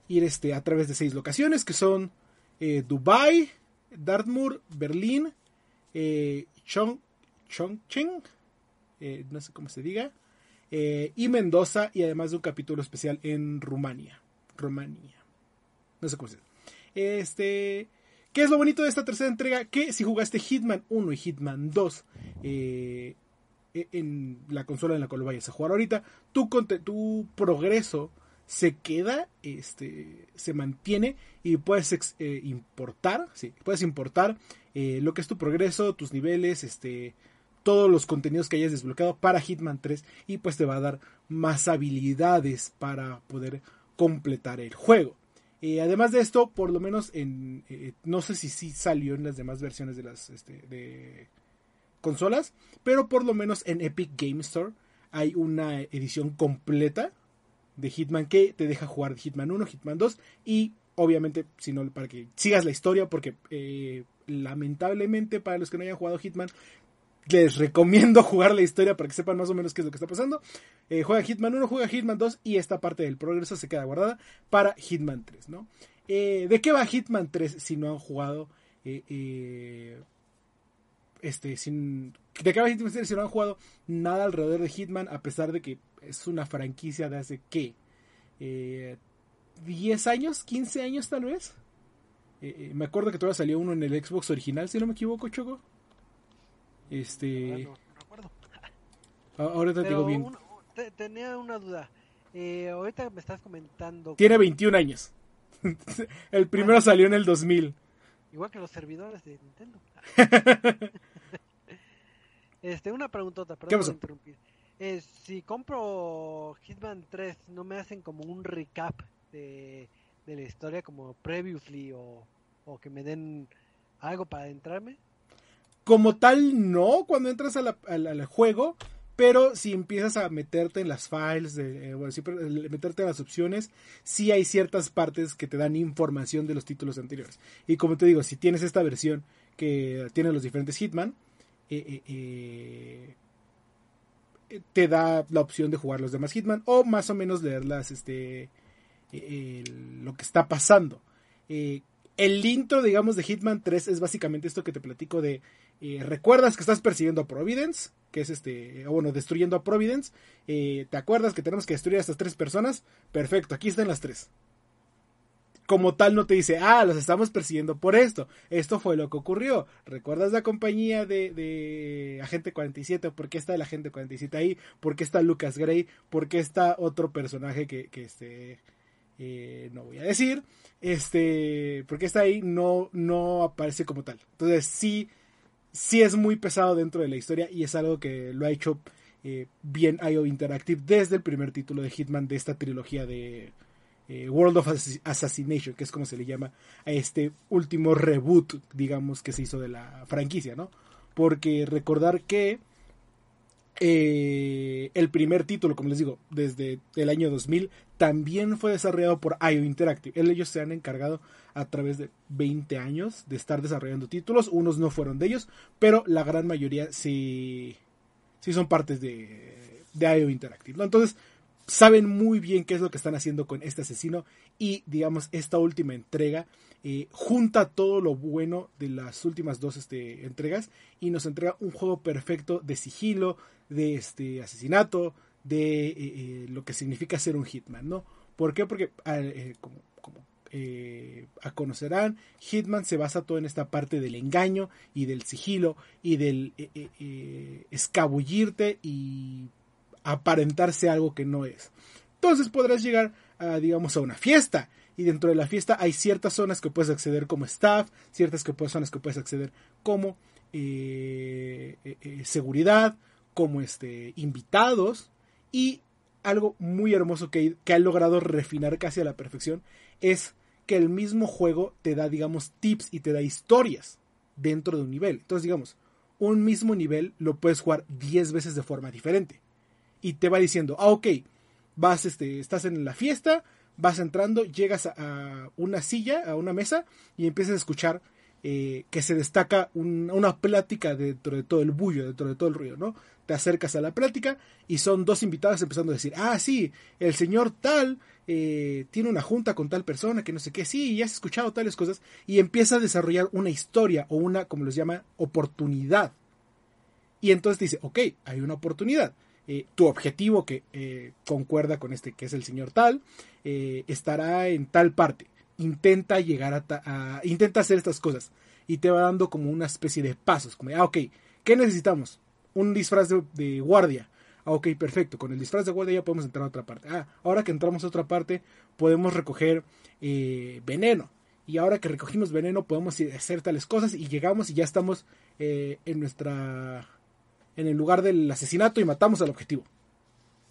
ir este, a través de seis locaciones que son Dubai, Dartmoor, Berlín, Chong, Chongqing, no sé cómo se diga, y Mendoza, y además de un capítulo especial en Rumania. Rumania. No sé cómo se dice. Este. ¿Qué es lo bonito de esta tercera entrega? Que si jugaste Hitman 1 y Hitman 2 eh, e, en la consola en la cual vayas a jugar ahorita, tu, tu progreso se queda, este, se mantiene y puedes eh, importar, sí, puedes importar eh, lo que es tu progreso, tus niveles, este, todos los contenidos que hayas desbloqueado para Hitman 3 y pues te va a dar más habilidades para poder completar el juego. Eh, además de esto, por lo menos en. Eh, no sé si sí salió en las demás versiones de las este, de consolas. Pero por lo menos en Epic Game Store hay una edición completa de Hitman que te deja jugar Hitman 1, Hitman 2. Y obviamente, si no, para que sigas la historia. Porque eh, lamentablemente, para los que no hayan jugado Hitman, les recomiendo jugar la historia para que sepan más o menos qué es lo que está pasando. Eh, juega Hitman 1, juega Hitman 2 y esta parte del progreso se queda guardada para Hitman 3, ¿no? Eh, ¿De qué va Hitman 3 si no han jugado? Eh, este, sin, ¿De qué va Hitman 3 si no han jugado nada alrededor de Hitman? A pesar de que es una franquicia de hace, ¿qué? ¿10 años? ¿15 años tal vez? me acuerdo que todavía salió uno en el Xbox original, si no me equivoco, Choco. Este. Ahora te digo bien. tenía una duda. Eh, ahorita me estás comentando. Tiene 21 años. el primero salió en el 2000. Igual que los servidores de Nintendo. este, una preguntota, perdón por interrumpir. Eh, si compro Hitman 3, ¿no me hacen como un recap de, de la historia como previously o, o que me den algo para adentrarme? Como tal, no, cuando entras al juego, pero si empiezas a meterte en las files, de, eh, meterte en las opciones, sí hay ciertas partes que te dan información de los títulos anteriores. Y como te digo, si tienes esta versión que tiene los diferentes Hitman, eh, eh, te da la opción de jugar los demás Hitman o más o menos leerlas, este, lo que está pasando. El intro, digamos, de Hitman 3 es básicamente esto que te platico de recuerdas que estás persiguiendo a Providence, que es este, bueno, destruyendo a Providence. Eh, ¿Te acuerdas que tenemos que destruir a estas tres personas? Perfecto, aquí están las tres. Como tal no te dice, ah, los estamos persiguiendo por esto. Esto fue lo que ocurrió. ¿Recuerdas la compañía de, de Agente 47? ¿Por qué está el Agente 47 ahí? ¿Por qué está Lucas Gray? ¿Por qué está otro personaje que, que este, eh, no voy a decir? Este, porque está ahí, no, no aparece como tal. Entonces sí sí es muy pesado dentro de la historia y es algo que lo ha hecho eh, bien IO Interactive desde el primer título de Hitman de esta trilogía de eh, World of Assassination, que es como se le llama a este último reboot, digamos, que se hizo de la franquicia, ¿no? Porque recordar que eh, el primer título, como les digo, desde el año 2000, también fue desarrollado por IO Interactive. Ellos se han encargado a través de 20 años de estar desarrollando títulos. Unos no fueron de ellos, pero la gran mayoría sí, sí son partes de, de IO Interactive. Entonces, saben muy bien qué es lo que están haciendo con este asesino y, digamos, esta última entrega eh, junta todo lo bueno de las últimas dos este, entregas y nos entrega un juego perfecto de sigilo, de este asesinato, de eh, eh, lo que significa ser un hitman, ¿no? ¿Por qué? Porque ah, como, como a conocerán, Hitman se basa todo en esta parte del engaño y del sigilo y del escabullirte y aparentarse algo que no es. Entonces podrás llegar a, digamos, a una fiesta y dentro de la fiesta hay ciertas zonas que puedes acceder como staff, ciertas que zonas que puedes acceder como eh, eh, eh, seguridad, como este, invitados y algo muy hermoso que, que ha logrado refinar casi a la perfección es que el mismo juego te da, digamos, tips y te da historias dentro de un nivel. Entonces, digamos, un mismo nivel lo puedes jugar 10 veces de forma diferente. Y te va diciendo, ah, ok, vas, este, estás en la fiesta, vas entrando, llegas a, una silla, a una mesa, y empiezas a escuchar eh, que se destaca una plática dentro de todo el bullo, dentro de todo el ruido, ¿no? Te acercas a la plática y son dos invitados empezando a decir, ah, sí, el señor tal eh, tiene una junta con tal persona, que no sé qué, sí, ya has escuchado tales cosas, y empieza a desarrollar una historia o una, como los llama, oportunidad. Y entonces dice, ok, hay una oportunidad. Eh, tu objetivo que eh, concuerda con este que es el señor tal, estará en tal parte. Intenta llegar a, a, intenta hacer estas cosas. Y te va dando como una especie de pasos. Como, ah, ok, ¿qué necesitamos? Un disfraz de guardia Ah, ok, perfecto. Con el disfraz de guardia ya podemos entrar a otra parte. Ah, ahora que entramos a otra parte, podemos recoger eh, veneno. Y ahora que recogimos veneno, podemos hacer tales cosas y llegamos y ya estamos eh, en nuestra. en el lugar del asesinato y matamos al objetivo.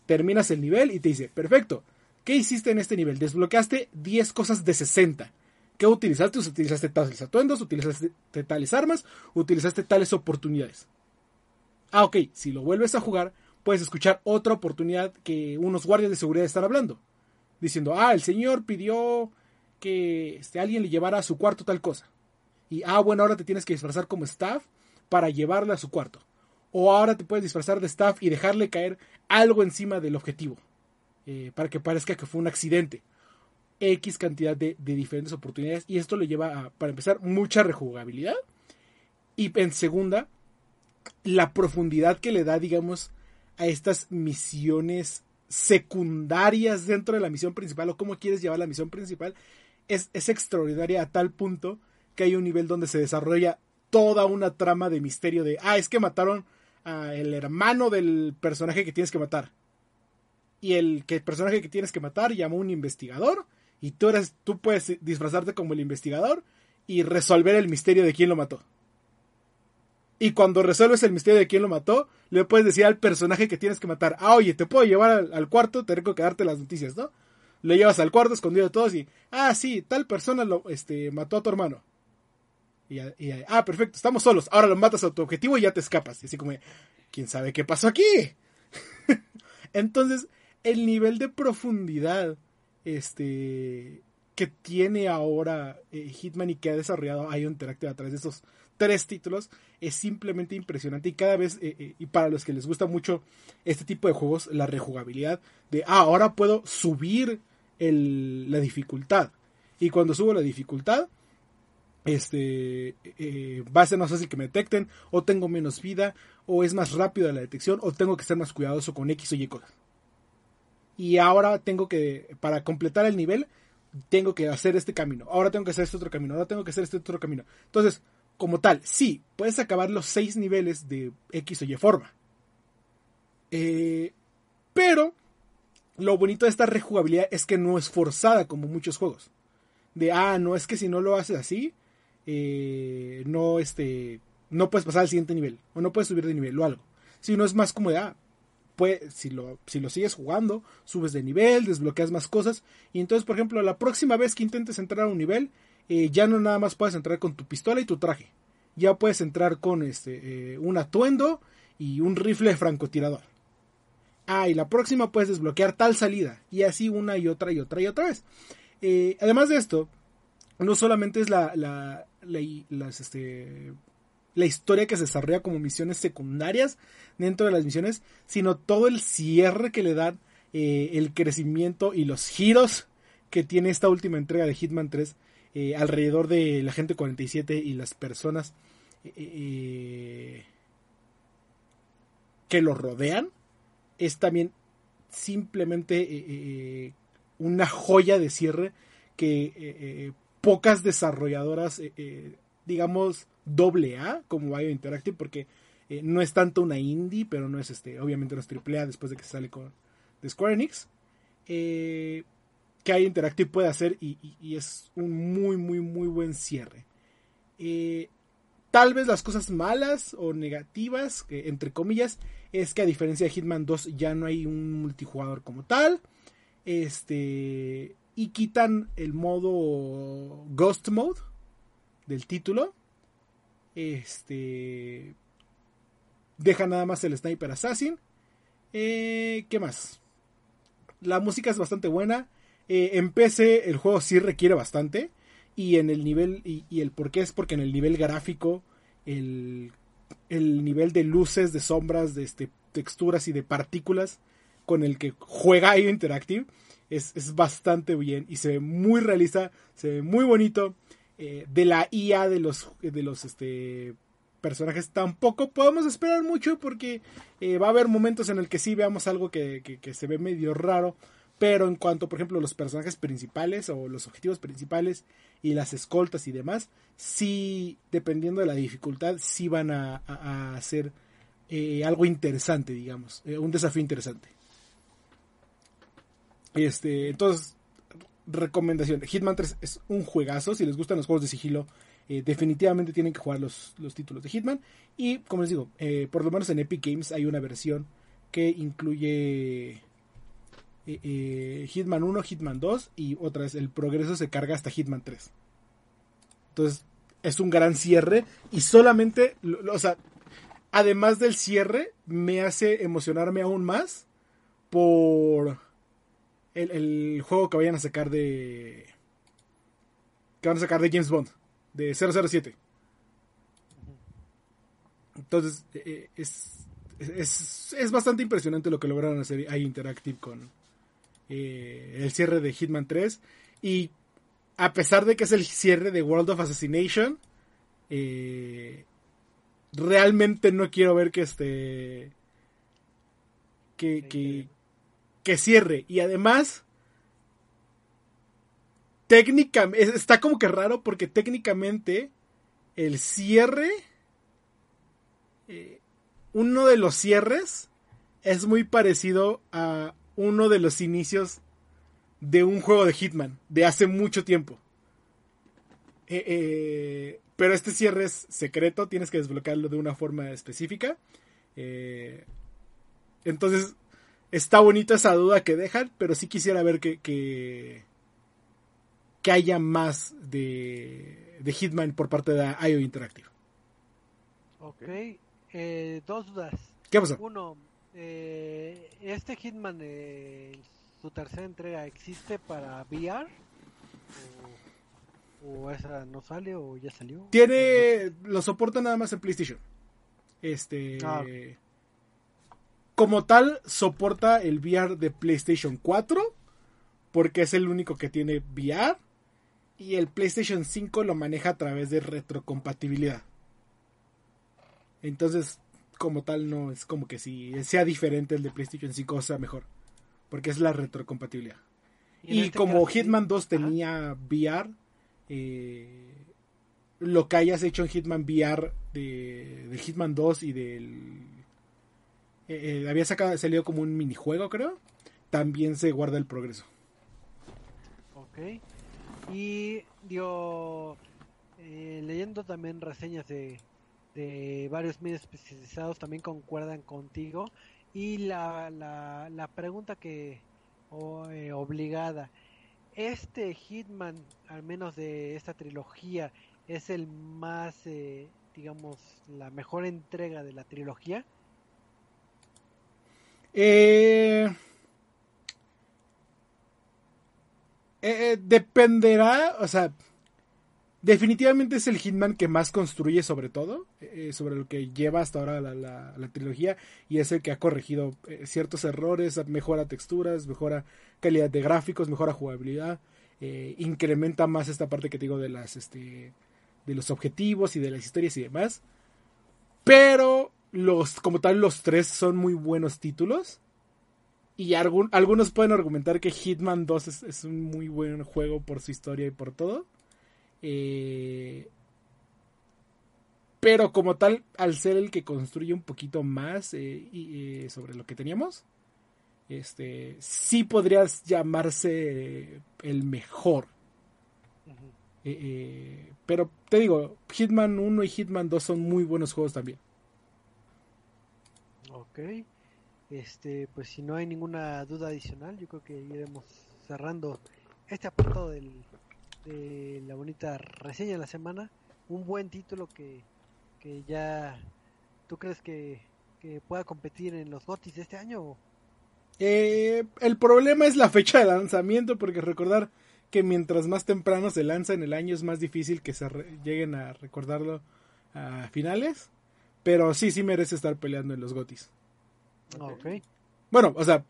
Terminas el nivel y te dice, perfecto. ¿Qué hiciste en este nivel? Desbloqueaste 10 cosas de 60. ¿Qué utilizaste? Utilizaste tales atuendos, utilizaste tales armas, utilizaste tales oportunidades. Ah, ok, si lo vuelves a jugar, puedes escuchar otra oportunidad que unos guardias de seguridad están hablando. Diciendo, ah, el señor pidió que este, alguien le llevara a su cuarto tal cosa. Y, ah, bueno, ahora te tienes que disfrazar como staff para llevarle a su cuarto. O ahora te puedes disfrazar de staff y dejarle caer algo encima del objetivo. Eh, para que parezca que fue un accidente. X cantidad de, diferentes oportunidades. Y esto le lleva a, para empezar, mucha rejugabilidad. Y en segunda, la profundidad que le da, digamos, a estas misiones secundarias dentro de la misión principal o cómo quieres llevar la misión principal es, extraordinaria a tal punto que hay un nivel donde se desarrolla toda una trama de misterio de, ah, es que mataron al hermano del personaje que tienes que matar. Y el, personaje que tienes que matar llamó a un investigador y tú, eres, tú puedes disfrazarte como el investigador y resolver el misterio de quién lo mató. Y cuando resuelves el misterio de quién lo mató, le puedes decir al personaje que tienes que matar, ah, oye, te puedo llevar al, cuarto, tengo que darte las noticias, ¿no? Lo llevas al cuarto escondido de todos y, ah, sí, tal persona lo, este, mató a tu hermano. Y, ah, perfecto, estamos solos, ahora lo matas a tu objetivo y ya te escapas. Y así como, ¿quién sabe qué pasó aquí? Entonces, el nivel de profundidad, este, que tiene ahora eh, Hitman y que ha desarrollado IO Interactive a través de esos tres títulos es simplemente impresionante y cada vez, eh, eh, y para los que les gusta mucho este tipo de juegos, la rejugabilidad de, ah, ahora puedo subir el, la dificultad. Y cuando subo la dificultad, este, va a ser más fácil que me detecten, o tengo menos vida, o es más rápido la detección, o tengo que ser más cuidadoso con X o Y. Y ahora tengo que, para completar el nivel, tengo que hacer este camino, ahora tengo que hacer este otro camino, ahora tengo que hacer este otro camino. Entonces, como tal, sí, puedes acabar los seis niveles de X o Y forma. Eh, pero lo bonito de esta rejugabilidad es que no es forzada como muchos juegos. De, ah, no es que si no lo haces así, eh, no, este, no puedes pasar al siguiente nivel, o no puedes subir de nivel o algo. Sino es más como de, ah, si, lo, si lo sigues jugando, subes de nivel, desbloqueas más cosas. Y entonces, por ejemplo, la próxima vez que intentes entrar a un nivel, eh, ya no nada más puedes entrar con tu pistola y tu traje. Ya puedes entrar con este, eh, un atuendo y un rifle francotirador. Ah, y la próxima puedes desbloquear tal salida. Y así una y otra y otra y otra vez. Eh, además de esto, no solamente es la, la, las, este, la historia que se desarrolla como misiones secundarias dentro de las misiones, sino todo el cierre que le dan, el crecimiento y los giros que tiene esta última entrega de Hitman 3 eh, alrededor de la gente 47 y las personas eh, eh, que lo rodean es también simplemente una joya de cierre que pocas desarrolladoras digamos doble A como Bio Interactive porque no es tanto una indie pero no es este obviamente no es triple A después de que sale con de Square Enix que hay Interactive puede hacer y, es un muy, muy, muy buen cierre. Eh, tal vez las cosas malas o negativas, entre comillas, es que a diferencia de Hitman 2 ya no hay un multijugador como tal. Este. Y quitan el modo Ghost Mode del título. Este. deja nada más el Sniper Assassin. Eh, ¿Qué más? La música es bastante buena. Eh, en PC el juego sí requiere bastante. Y en el nivel, y, el por qué es porque en el nivel gráfico, el, el nivel de luces, de sombras, de este, texturas y de partículas con el que juega IO Interactive es, es bastante bien y se ve muy realista, se ve muy bonito. Eh, de la IA de los, de los este, personajes tampoco podemos esperar mucho porque eh, va a haber momentos en el que sí veamos algo que, que, se ve medio raro. Pero en cuanto, por ejemplo, los personajes principales o los objetivos principales y las escoltas y demás, sí, dependiendo de la dificultad, sí van a, a, hacer eh, algo interesante, digamos, un desafío interesante. Este, entonces, recomendación, Hitman 3 es un juegazo, si les gustan los juegos de sigilo, eh, definitivamente tienen que jugar los, los, títulos de Hitman. Y como les digo, eh, por lo menos en Epic Games hay una versión que incluye eh, Hitman 1, Hitman 2 y otra vez el progreso se carga hasta Hitman 3. Entonces es un gran cierre y solamente, o sea, además del cierre, me hace emocionarme aún más por el, el, juego que vayan a sacar de. que van a sacar de James Bond, de 007. Entonces, eh, es, es, es, bastante impresionante lo que lograron hacer ahí Interactive con eh, el cierre de Hitman 3. Y a pesar de que es el cierre de World of Assassination, eh, realmente no quiero ver que este que, que, que cierre y además técnicamente está como que raro porque técnicamente el cierre eh, uno de los cierres es muy parecido a uno de los inicios de un juego de Hitman de hace mucho tiempo eh, eh, pero este cierre es secreto, tienes que desbloquearlo de una forma específica. Entonces, está bonita esa duda que dejan, pero sí quisiera ver que, que, que haya más de, de, Hitman por parte de IO Interactive. Ok, eh, dos dudas. ¿Qué pasó? Uno, eh, ¿este Hitman, su tercera entrega, existe para VR? ¿O esa no sale o ya salió? Tiene. Lo soporta nada más en PlayStation. Este. Ah. Como tal, soporta el VR de PlayStation 4. Porque es el único que tiene VR. Y el PlayStation 5 lo maneja a través de retrocompatibilidad. Entonces, como tal, no es como que si sea diferente el de PlayStation 5 o sea mejor. Porque es la retrocompatibilidad. Y, y este como caso, Hitman 2 tenía ¿Ah? VR eh, lo que hayas hecho en Hitman VR de, de Hitman 2 y del... Eh, eh, había sacado, salido como un minijuego, creo. También se guarda el progreso. Ok. Y dio eh, leyendo también reseñas de, de varios medios especializados también concuerdan contigo. Y la, la, la pregunta que o, eh, obligada, este Hitman, al menos de esta trilogía, es el más, eh, digamos, la mejor entrega de la trilogía? Eh, eh, dependerá, o sea, definitivamente es el Hitman que más construye sobre todo, eh, sobre lo que lleva hasta ahora la, la, trilogía y es el que ha corregido eh, ciertos errores, mejora texturas, mejora calidad de gráficos, mejora jugabilidad, eh, incrementa más esta parte que te digo de las este de los objetivos y de las historias y demás. Pero los como tal los tres son muy buenos títulos. Y algún, algunos pueden argumentar que Hitman 2 es, es, un muy buen juego por su historia y por todo. Eh, pero como tal, al ser el que construye un poquito más eh, y, eh, sobre lo que teníamos, este sí podrías llamarse el mejor. Uh -huh. pero te digo, Hitman 1 y Hitman 2 son muy buenos juegos también. Ok. Este, pues si no hay ninguna duda adicional, yo creo que iremos cerrando este apartado del, de la bonita reseña de la semana. Un buen título que, que ya tú crees que que pueda competir en los GOTYs de este año? Eh, el problema es la fecha de lanzamiento, porque recordar que mientras más temprano se lanza en el año es más difícil que se lleguen a recordarlo a finales. Pero sí, sí merece estar peleando en los GOTYs. Ok. Bueno, o sea,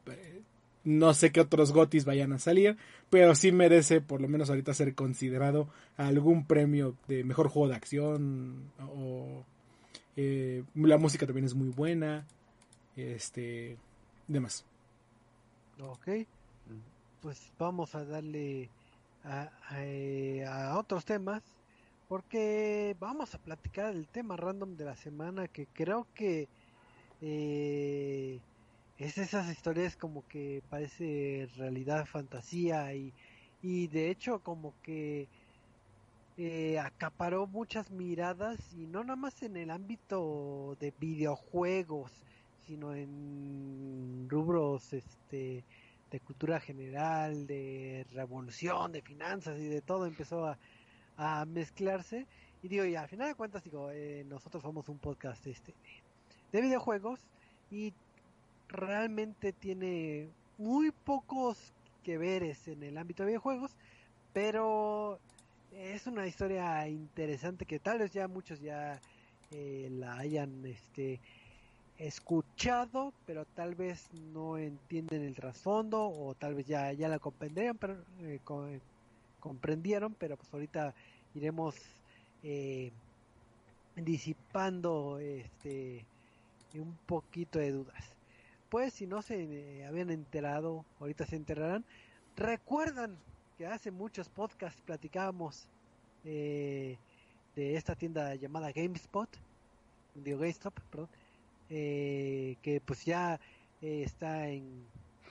no sé qué otros GOTYs vayan a salir, pero sí merece por lo menos ahorita ser considerado algún premio de mejor juego de acción o eh, la música también es muy buena, este, demás. Ok, pues vamos a darle a, eh, otros temas porque vamos a platicar el tema random de la semana que creo que eh, es esas historias como que parece realidad fantasía y, y de hecho como que eh, acaparó muchas miradas y no nada más en el ámbito de videojuegos sino en rubros este de cultura general de revolución de finanzas y de todo empezó a, a mezclarse. Y digo y al final de cuentas digo eh, nosotros somos un podcast este de videojuegos y realmente tiene muy pocos que veres en el ámbito de videojuegos, pero es una historia interesante que tal vez ya muchos ya eh, la hayan este escuchado, pero tal vez no entienden el trasfondo o tal vez ya ya la comprendieron, pero eh, comprendieron, pero pues ahorita iremos eh, disipando este un poquito de dudas. Pues si no se eh, habían enterado, ahorita se enterarán, recuerdan que hace muchos podcasts platicábamos eh, de esta tienda llamada GameSpot, digo GameStop, perdón, que pues ya está en,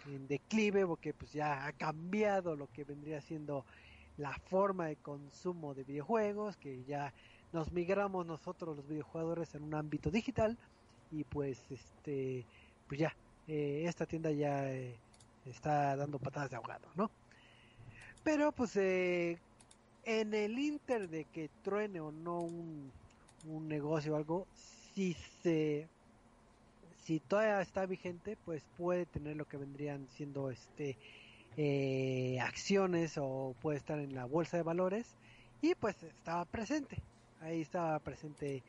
en, declive porque pues ya ha cambiado lo que vendría siendo la forma de consumo de videojuegos, que ya nos migramos nosotros los videojuegos en un ámbito digital y pues este pues ya eh, esta tienda ya eh, está dando patadas de ahogado, ¿no? Pero pues eh, en el inter de que truene o no un, un negocio o algo, si se si todavía está vigente, pues puede tener lo que vendrían siendo este acciones o puede estar en la bolsa de valores y pues estaba presente, ahí estaba presente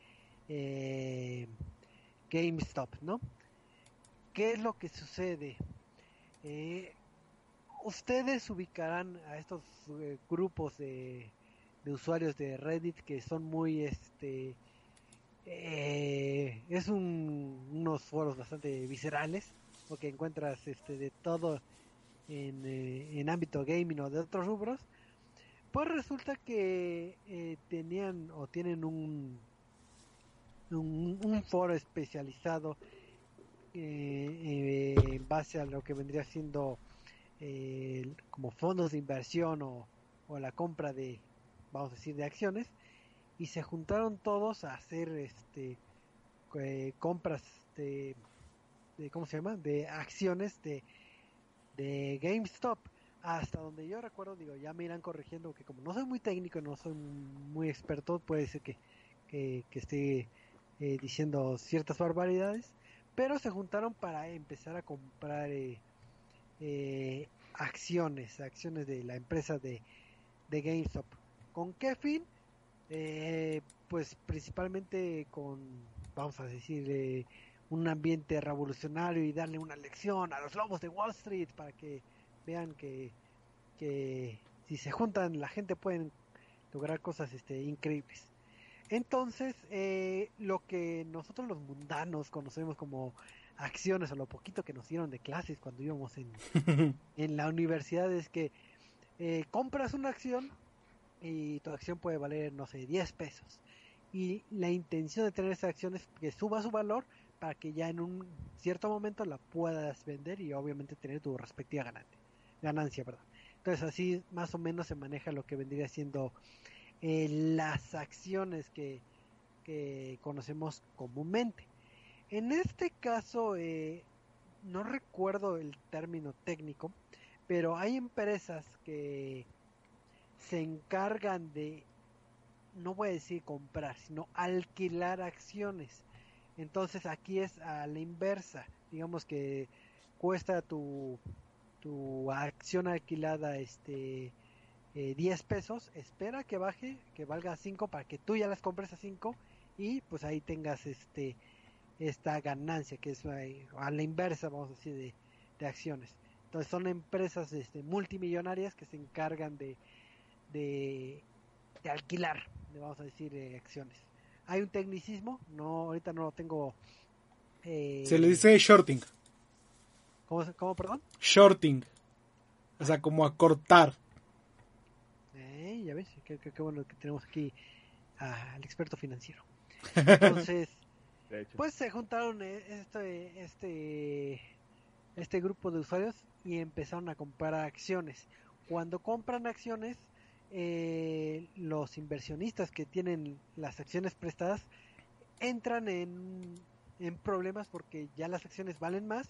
GameStop, ¿no? ¿Qué es lo que sucede? Eh, ustedes ubicarán a estos eh, grupos de, usuarios de Reddit que son muy este eh, es unos foros bastante viscerales porque encuentras este de todo en, en ámbito gaming o de otros rubros pues resulta que tenían o tienen un, un foro especializado eh, en base a lo que vendría siendo eh, como fondos de inversión o, la compra de, vamos a decir, de acciones y se juntaron todos a hacer este eh, compras de, de, ¿cómo se llama? de acciones de, de GameStop hasta donde yo recuerdo digo ya me irán corrigiendo que como no soy muy técnico no soy muy experto puede ser que, que, esté diciendo ciertas barbaridades pero se juntaron para empezar a comprar eh, eh, acciones, acciones de la empresa de, de GameStop. ¿Con qué fin? Eh, pues principalmente con, vamos a decir, un ambiente revolucionario y darle una lección a los lobos de Wall Street para que vean que, que si se juntan la gente pueden lograr cosas este, increíbles. Entonces, eh, lo que nosotros los mundanos conocemos como acciones o lo poquito que nos dieron de clases cuando íbamos en, en la universidad es que eh, compras una acción y tu acción puede valer, no sé, 10 pesos. Y la intención de tener esa acción es que suba su valor para que ya en un cierto momento la puedas vender y obviamente tener tu respectiva ganancia. ganancia perdón. Entonces así más o menos se maneja lo que vendría siendo eh, las acciones que, conocemos comúnmente. En este caso, eh, no recuerdo el término técnico, pero hay empresas que se encargan de, no voy a decir comprar, sino alquilar acciones. Entonces aquí es a la inversa. Digamos que cuesta tu, tu acción alquilada este eh, 10 pesos. Espera que baje, que valga 5 para que tú ya las compres a 5 y pues ahí tengas este esta ganancia que es eh, a la inversa, vamos a decir, de, de acciones. Entonces son empresas este, multimillonarias que se encargan de, de, de alquilar, vamos a decir, eh, acciones. Hay un tecnicismo, no ahorita no lo tengo. eh, Se le dice shorting. ¿cómo, perdón? Shorting. O sea, como acortar. Eh, ya ves, qué, qué- qué bueno que tenemos aquí al experto financiero. Entonces, pues se juntaron eh, este, este, este grupo de usuarios y empezaron a comprar acciones. Cuando compran acciones, eh, los inversionistas que tienen las acciones prestadas entran en, en problemas porque ya las acciones valen más.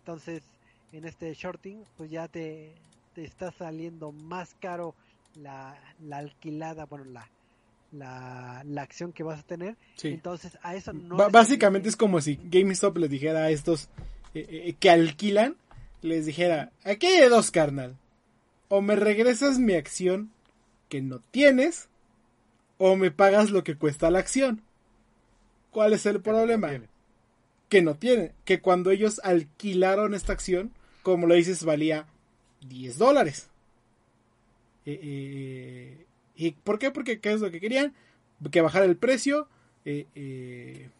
Entonces, en este shorting, pues ya te, te está saliendo más caro la, la alquilada, bueno, la, la, la acción que vas a tener. Sí. Entonces, a eso no. Básicamente es como si GameStop les dijera a estos eh, eh, que alquilan, les dijera, aquí hay dos, carnal. O me regresas mi acción que no tienes, o me pagas lo que cuesta la acción. ¿Cuál es el problema? Tiene. Que no tienen. Que cuando ellos alquilaron esta acción, como lo dices, valía 10 dólares. Eh, eh, ¿Y por qué? Porque ¿qué es lo que querían? Que bajara el precio. eh, eh,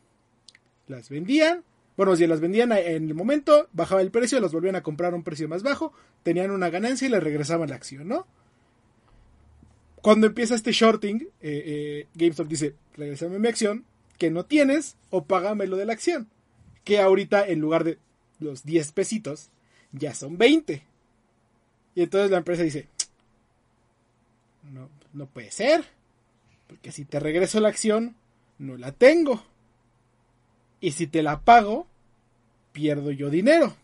las vendían. Bueno, si las vendían en el momento, bajaba el precio, las volvían a comprar a un precio más bajo, tenían una ganancia y le regresaban la acción, ¿no? Cuando empieza este shorting, eh, eh, GameStop dice, regresame mi acción, que no tienes, o págame lo de la acción. Que ahorita, en lugar de los 10 pesitos, ya son 20. Y entonces la empresa dice, no, no puede ser, porque si te regreso la acción, no la tengo. Y si te la pago, pierdo yo dinero.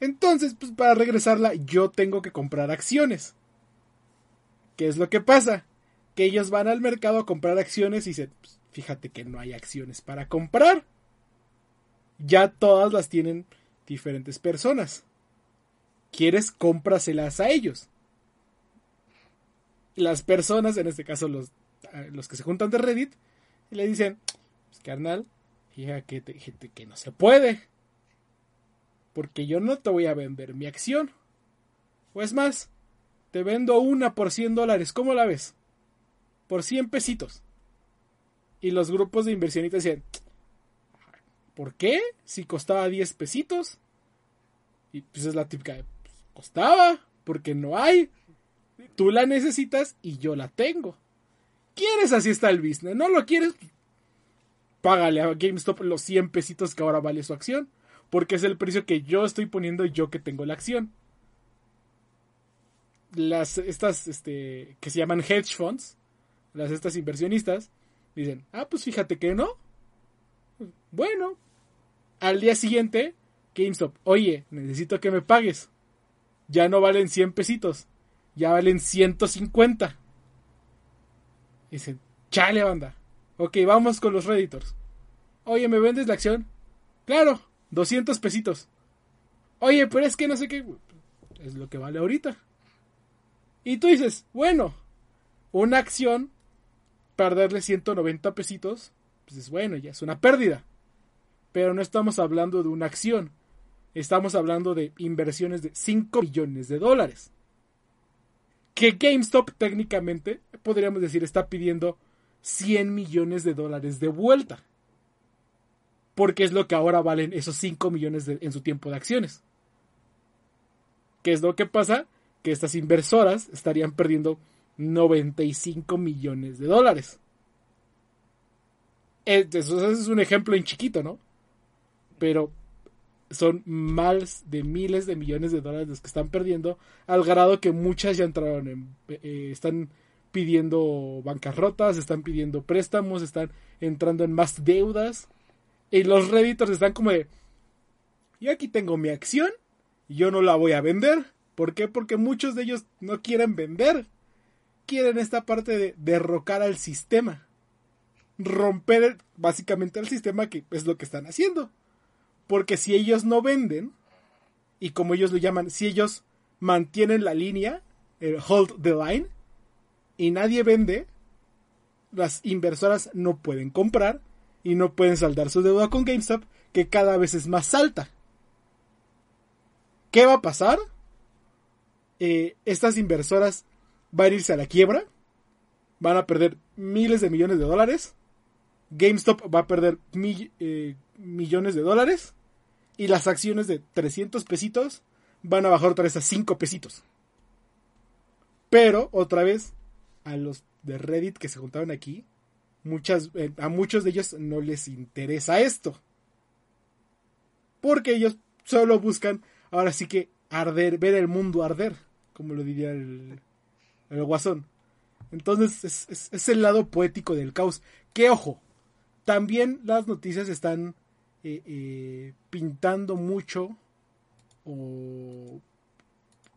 Entonces, pues para regresarla, yo tengo que comprar acciones. ¿Qué es lo que pasa? Que ellos van al mercado a comprar acciones y dicen, "Pues, fíjate que no hay acciones para comprar. Ya todas las tienen diferentes personas. ¿Quieres? Cómpraselas a ellos. Las personas, en este caso los, eh, los que se juntan de Reddit, le dicen, pues, carnal, fíjate que, que no se puede. Porque yo no te voy a vender mi acción. O es más, te vendo una por 100 dólares. ¿Cómo la ves? Por 100 pesitos. Y los grupos de inversionistas decían, ¿por qué? Si costaba 10 pesitos. Y pues es la típica, pues, costaba, porque no hay. Tú la necesitas y yo la tengo. ¿Quieres? Así está el business. ¿No lo quieres? Págale a GameStop los 100 pesitos que ahora vale su acción. Porque es el precio que yo estoy poniendo yo que tengo la acción. Las, estas, este, que se llaman hedge funds, las, estas inversionistas, dicen, ah, pues fíjate que no. Bueno, al día siguiente, GameStop, oye, necesito que me pagues. Ya no valen 100 pesitos, ya valen 150. Dicen, chale, banda. Ok, vamos con los Redditors. Oye, ¿me vendes la acción? Claro, 200 pesitos. Oye, pero es que no sé qué. Es lo que vale ahorita. Y tú dices, bueno, una acción, perderle 190 pesitos, pues es bueno, ya es una pérdida. Pero no estamos hablando de una acción. Estamos hablando de inversiones de 5 millones de dólares. Que GameStop técnicamente, podríamos decir, está pidiendo 100 millones de dólares de vuelta. Porque es lo que ahora valen esos 5 millones en su tiempo de acciones. ¿Qué es lo que pasa? Que estas inversoras estarían perdiendo 95 millones de dólares. Eso es un ejemplo en chiquito, ¿no? Pero son más de miles de millones de dólares los que están perdiendo, al grado que muchas ya entraron en... eh, están pidiendo bancarrotas, están pidiendo préstamos, están entrando en más deudas. Y los redditors están como de... Yo aquí tengo mi acción, yo no la voy a vender. ¿Por qué? Porque muchos de ellos no quieren vender. Quieren esta parte de derrocar al sistema. romper básicamente el sistema que es lo que están haciendo. Porque si ellos no venden, y como ellos lo llaman, si ellos mantienen la línea, el hold the line, y nadie vende, las inversoras no pueden comprar y no pueden saldar su deuda con GameStop, que cada vez es más alta. ¿Qué va a pasar? Eh, estas inversoras van a irse a la quiebra, van a perder miles de millones de dólares, GameStop va a perder eh, millones de dólares y las acciones de 300 pesitos van a bajar otra vez a 5 pesitos. Pero, otra vez, a los de Reddit que se juntaron aquí, muchas, eh, a muchos de ellos no les interesa esto. Porque ellos solo buscan, ahora sí que, arder, ver el mundo arder, como lo diría el, el guasón. Entonces es, es, el lado poético del caos. Que ojo, también las noticias están eh, eh, pintando mucho o,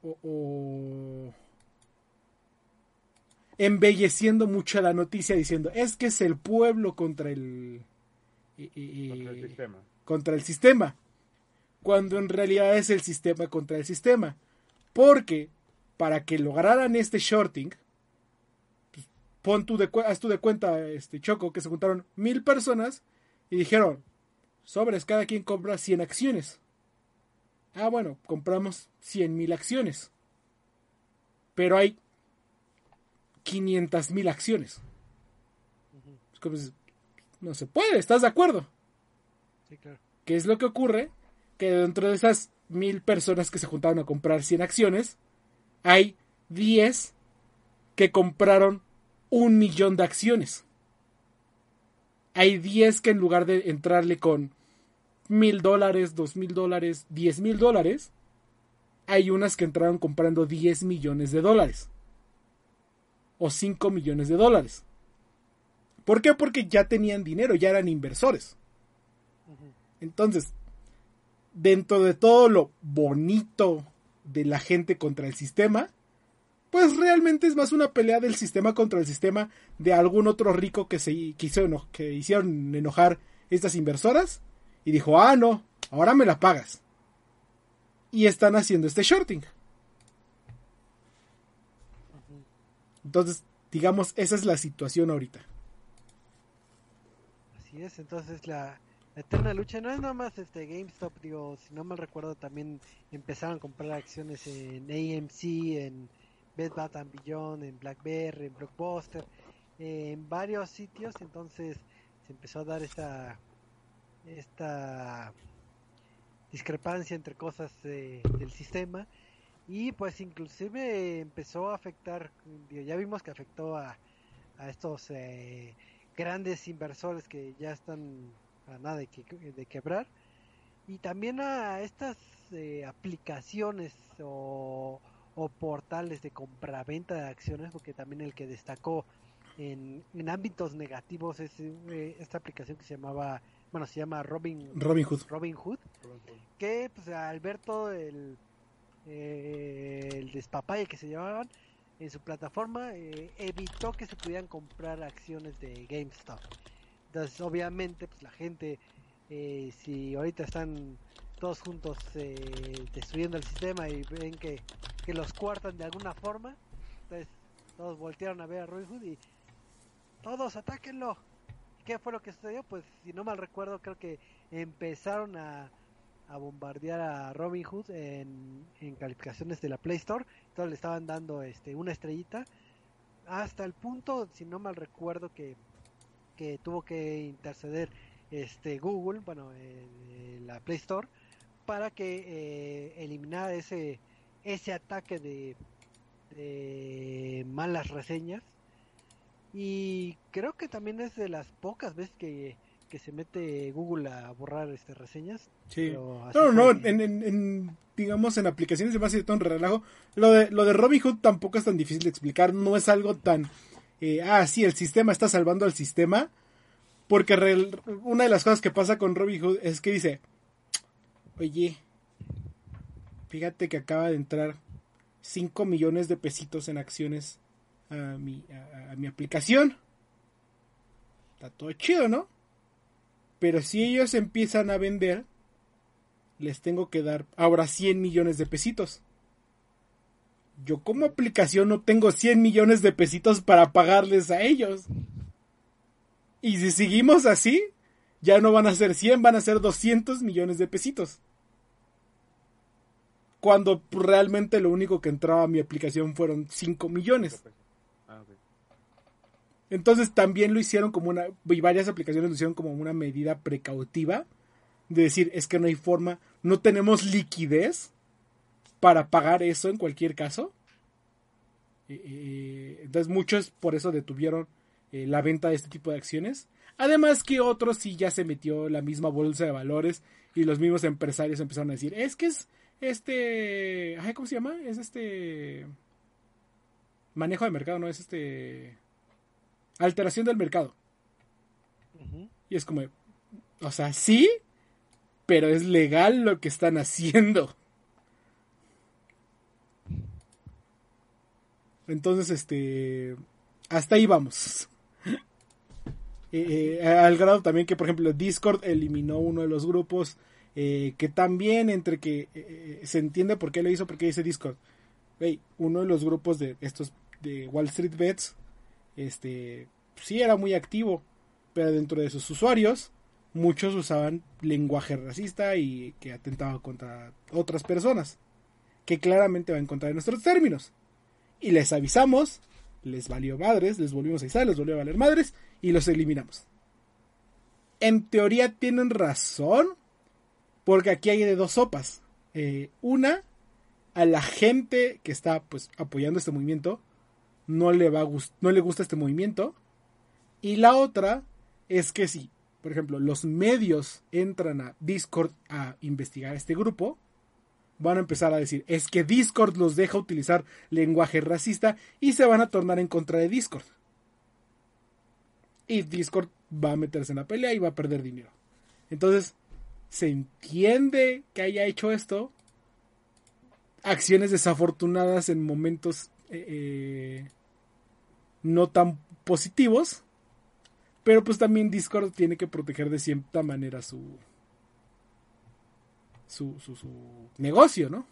o, embelleciendo mucho la noticia diciendo es que es el pueblo contra el, eh, contra el sistema. Contra el sistema. Cuando en realidad es el sistema contra el sistema. Porque para que lograran este shorting, pues, pon tú de, haz tú de cuenta, este Choco, que se juntaron mil personas y dijeron, sobres, cada quien compra 100 acciones. Ah, bueno, compramos 100 mil acciones. Pero hay 500 mil acciones. no se puede, ¿estás de acuerdo? Sí, claro. ¿Qué es lo que ocurre? Que dentro de esas mil personas que se juntaron a comprar 100 acciones, hay 10 que compraron un millón de acciones. Hay 10 que en lugar de entrarle con mil dólares, dos mil dólares, diez mil dólares, hay unas que entraron comprando 10 millones de dólares. O 5 millones de dólares. ¿Por qué? Porque ya tenían dinero, ya eran inversores. Entonces, dentro de todo lo bonito de la gente contra el sistema, pues realmente es más una pelea del sistema contra el sistema de algún otro rico que se que hicieron enojar estas inversoras y dijo, ah, no, ahora me la pagas. Y están haciendo este shorting. Entonces, digamos, esa es la situación ahorita. Así es, entonces la eterna lucha no es nada más este GameStop, digo, si no mal recuerdo también empezaron a comprar acciones en AMC, en Bed Bath and Beyond, en BlackBerry, en Blockbuster, en varios sitios, entonces se empezó a dar esta esta discrepancia entre cosas del sistema y pues inclusive empezó a afectar, ya vimos que afectó a, a estos eh, grandes inversores que ya están a nada de, que, de quebrar. Y también a estas eh, aplicaciones o, portales de compraventa de acciones porque también el que destacó en, en ámbitos negativos es eh, esta aplicación que se llamaba bueno se llama Robin Robin Hood. Robin Hood, que pues al ver todo el eh, el despapalle que se llevaban en su plataforma evitó que se pudieran comprar acciones de GameStop entonces, obviamente, pues la gente, eh, si ahorita están todos juntos eh, destruyendo el sistema y ven que, que los cuartan de alguna forma, entonces todos voltearon a ver a Robin Hood y todos atáquenlo. ¿Qué fue lo que sucedió? Pues si no mal recuerdo, creo que empezaron a, a bombardear a Robin Hood en, en, calificaciones de la Play Store. Entonces le estaban dando este una estrellita. Hasta el punto, si no mal recuerdo, que que tuvo que interceder este Google, bueno, la Play Store, para que eh, eliminara ese ese ataque de, malas reseñas. Y creo que también es de las pocas veces que, se mete Google a borrar este reseñas. Sí. No, no, en, digamos en aplicaciones de base de todo un relajo. Lo de, lo de Robinhood tampoco es tan difícil de explicar, no es algo tan ah, sí, el sistema está salvando al sistema. Porque una de las cosas que pasa con Robinhood es que dice, oye, fíjate que acaba de entrar 5 millones de pesitos en acciones a mi, a, mi aplicación. está todo chido, ¿no? Pero si ellos empiezan a vender, les tengo que dar ahora 100 millones de pesitos. Yo como aplicación no tengo 100 millones de pesitos para pagarles a ellos. Y si seguimos así, ya no van a ser 100, van a ser 200 millones de pesitos. Cuando realmente lo único que entraba a mi aplicación fueron 5 millones. Ah. Entonces también lo hicieron como una, y varias aplicaciones lo hicieron como una medida precautiva de decir, es que no hay forma, no tenemos liquidez para pagar eso en cualquier caso. Eh, entonces muchos por eso detuvieron eh, la venta de este tipo de acciones. Además que otros sí ya se metió la misma bolsa de valores y los mismos empresarios empezaron a decir, es que es este, ay, ¿cómo se llama? Es este manejo de mercado, no es este alteración del mercado. Y es como, o sea, sí, pero es legal lo que están haciendo. Entonces, este, hasta ahí vamos. Eh, eh, al grado también que, por ejemplo, Discord eliminó uno de los grupos eh, que también entre que se entiende por qué lo hizo, porque dice Discord. Hey, uno de los grupos de estos de Wall Street Bets, este, sí era muy activo, pero dentro de sus usuarios, muchos usaban lenguaje racista y que atentaba contra otras personas, que claramente va en contra de nuestros términos. Y les avisamos, les valió madres, les volvimos a avisar, les volvió a valer madres y los eliminamos. En teoría tienen razón, porque aquí hay de dos sopas. Eh, una, a la gente que está pues apoyando este movimiento no le va a no le gusta este movimiento y la otra es que si por ejemplo los medios entran a Discord a investigar este grupo van a empezar a decir es que Discord los deja utilizar lenguaje racista y se van a tornar en contra de Discord y Discord va a meterse en la pelea y va a perder dinero. Entonces se entiende que haya hecho esto. Acciones desafortunadas en momentos eh, eh, no tan positivos. Pero pues también Discord tiene que proteger de cierta manera su su, su, su negocio, ¿no?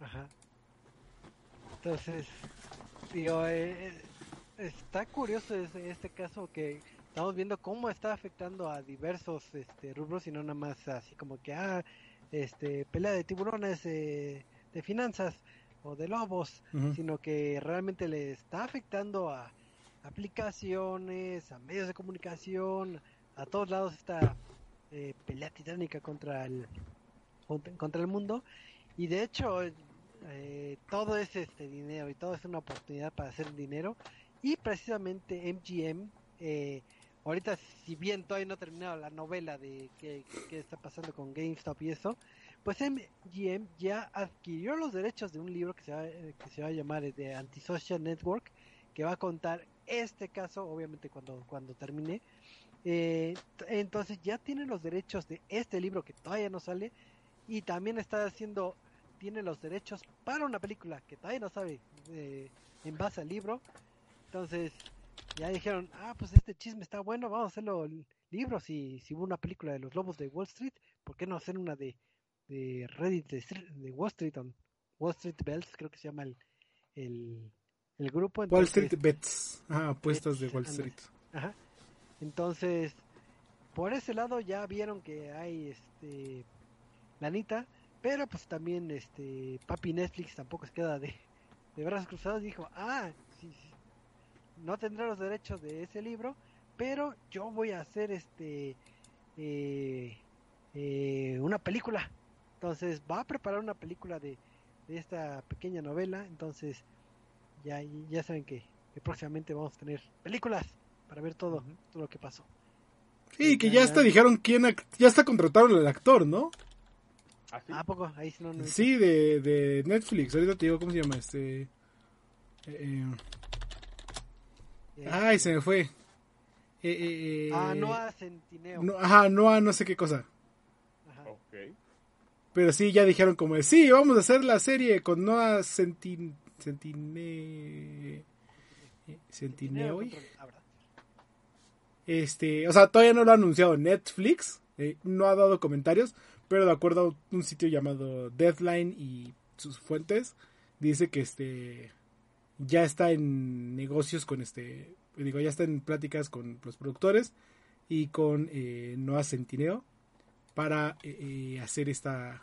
Ajá. Entonces, digo, eh, eh, está curioso este, este caso que estamos viendo cómo está afectando a diversos este, rubros y no nada más así como que, ah, este, pelea de tiburones, eh, de finanzas o de lobos, sino que realmente le está afectando a aplicaciones, a medios de comunicación, a todos lados esta eh, pelea titánica contra el contra, el mundo. Y de hecho eh, todo es este dinero y todo es una oportunidad para hacer dinero. Y precisamente MGM eh, ahorita si bien todavía no ha terminado la novela de qué, qué está pasando con GameStop y eso pues MGM ya adquirió los derechos de un libro que se va, eh, que se va a llamar eh, The Antisocial Network que va a contar este caso obviamente cuando cuando termine. Eh, entonces ya tiene los derechos de este libro que todavía no sale y también está haciendo tiene los derechos para una película que todavía no sabe eh, en base al libro entonces ya dijeron ah pues este chisme está bueno vamos a hacerlo libro si si hubo una película de los lobos de Wall Street por qué no hacer una de de Reddit de, de Wall Street on Wall Street Bells creo que se llama el el, el grupo Wall Street Bets. Ah, apuestas de Wall. Street. Ajá. Entonces, por ese lado ya vieron que hay este lanita, pero pues también este Papi Netflix tampoco se queda de, de brazos cruzados, dijo, "Ah, sí, sí, no tendré los derechos de ese libro, pero yo voy a hacer este eh, eh, una película." Entonces, va a preparar una película de, de esta pequeña novela, entonces ya ya saben que, que próximamente vamos a tener películas para ver todo, todo lo que pasó. Sí, que Ya, hasta dijeron quién, ya está contrataron al actor, ¿no? ¿Así? ¿A poco? Ahí sí no, no Sí, de, de Netflix. Ahorita te digo cómo se llama este. eh, eh, Eh, ay, se me fue. Eh, eh, eh, ah, Noah Centineo. no, ajá, Noah, no sé qué cosa. Ajá. Ok. Pero sí, ya dijeron como de, sí, vamos a hacer la serie con Noah Centin... Centine... Centineo. Centineo ah. Este, o sea, todavía no lo ha anunciado Netflix, eh, no ha dado comentarios, pero de acuerdo a un sitio llamado Deadline y sus fuentes, dice que este ya está en negocios con este, digo, ya está en pláticas con los productores y con eh, Noah Centineo para eh, eh, hacer esta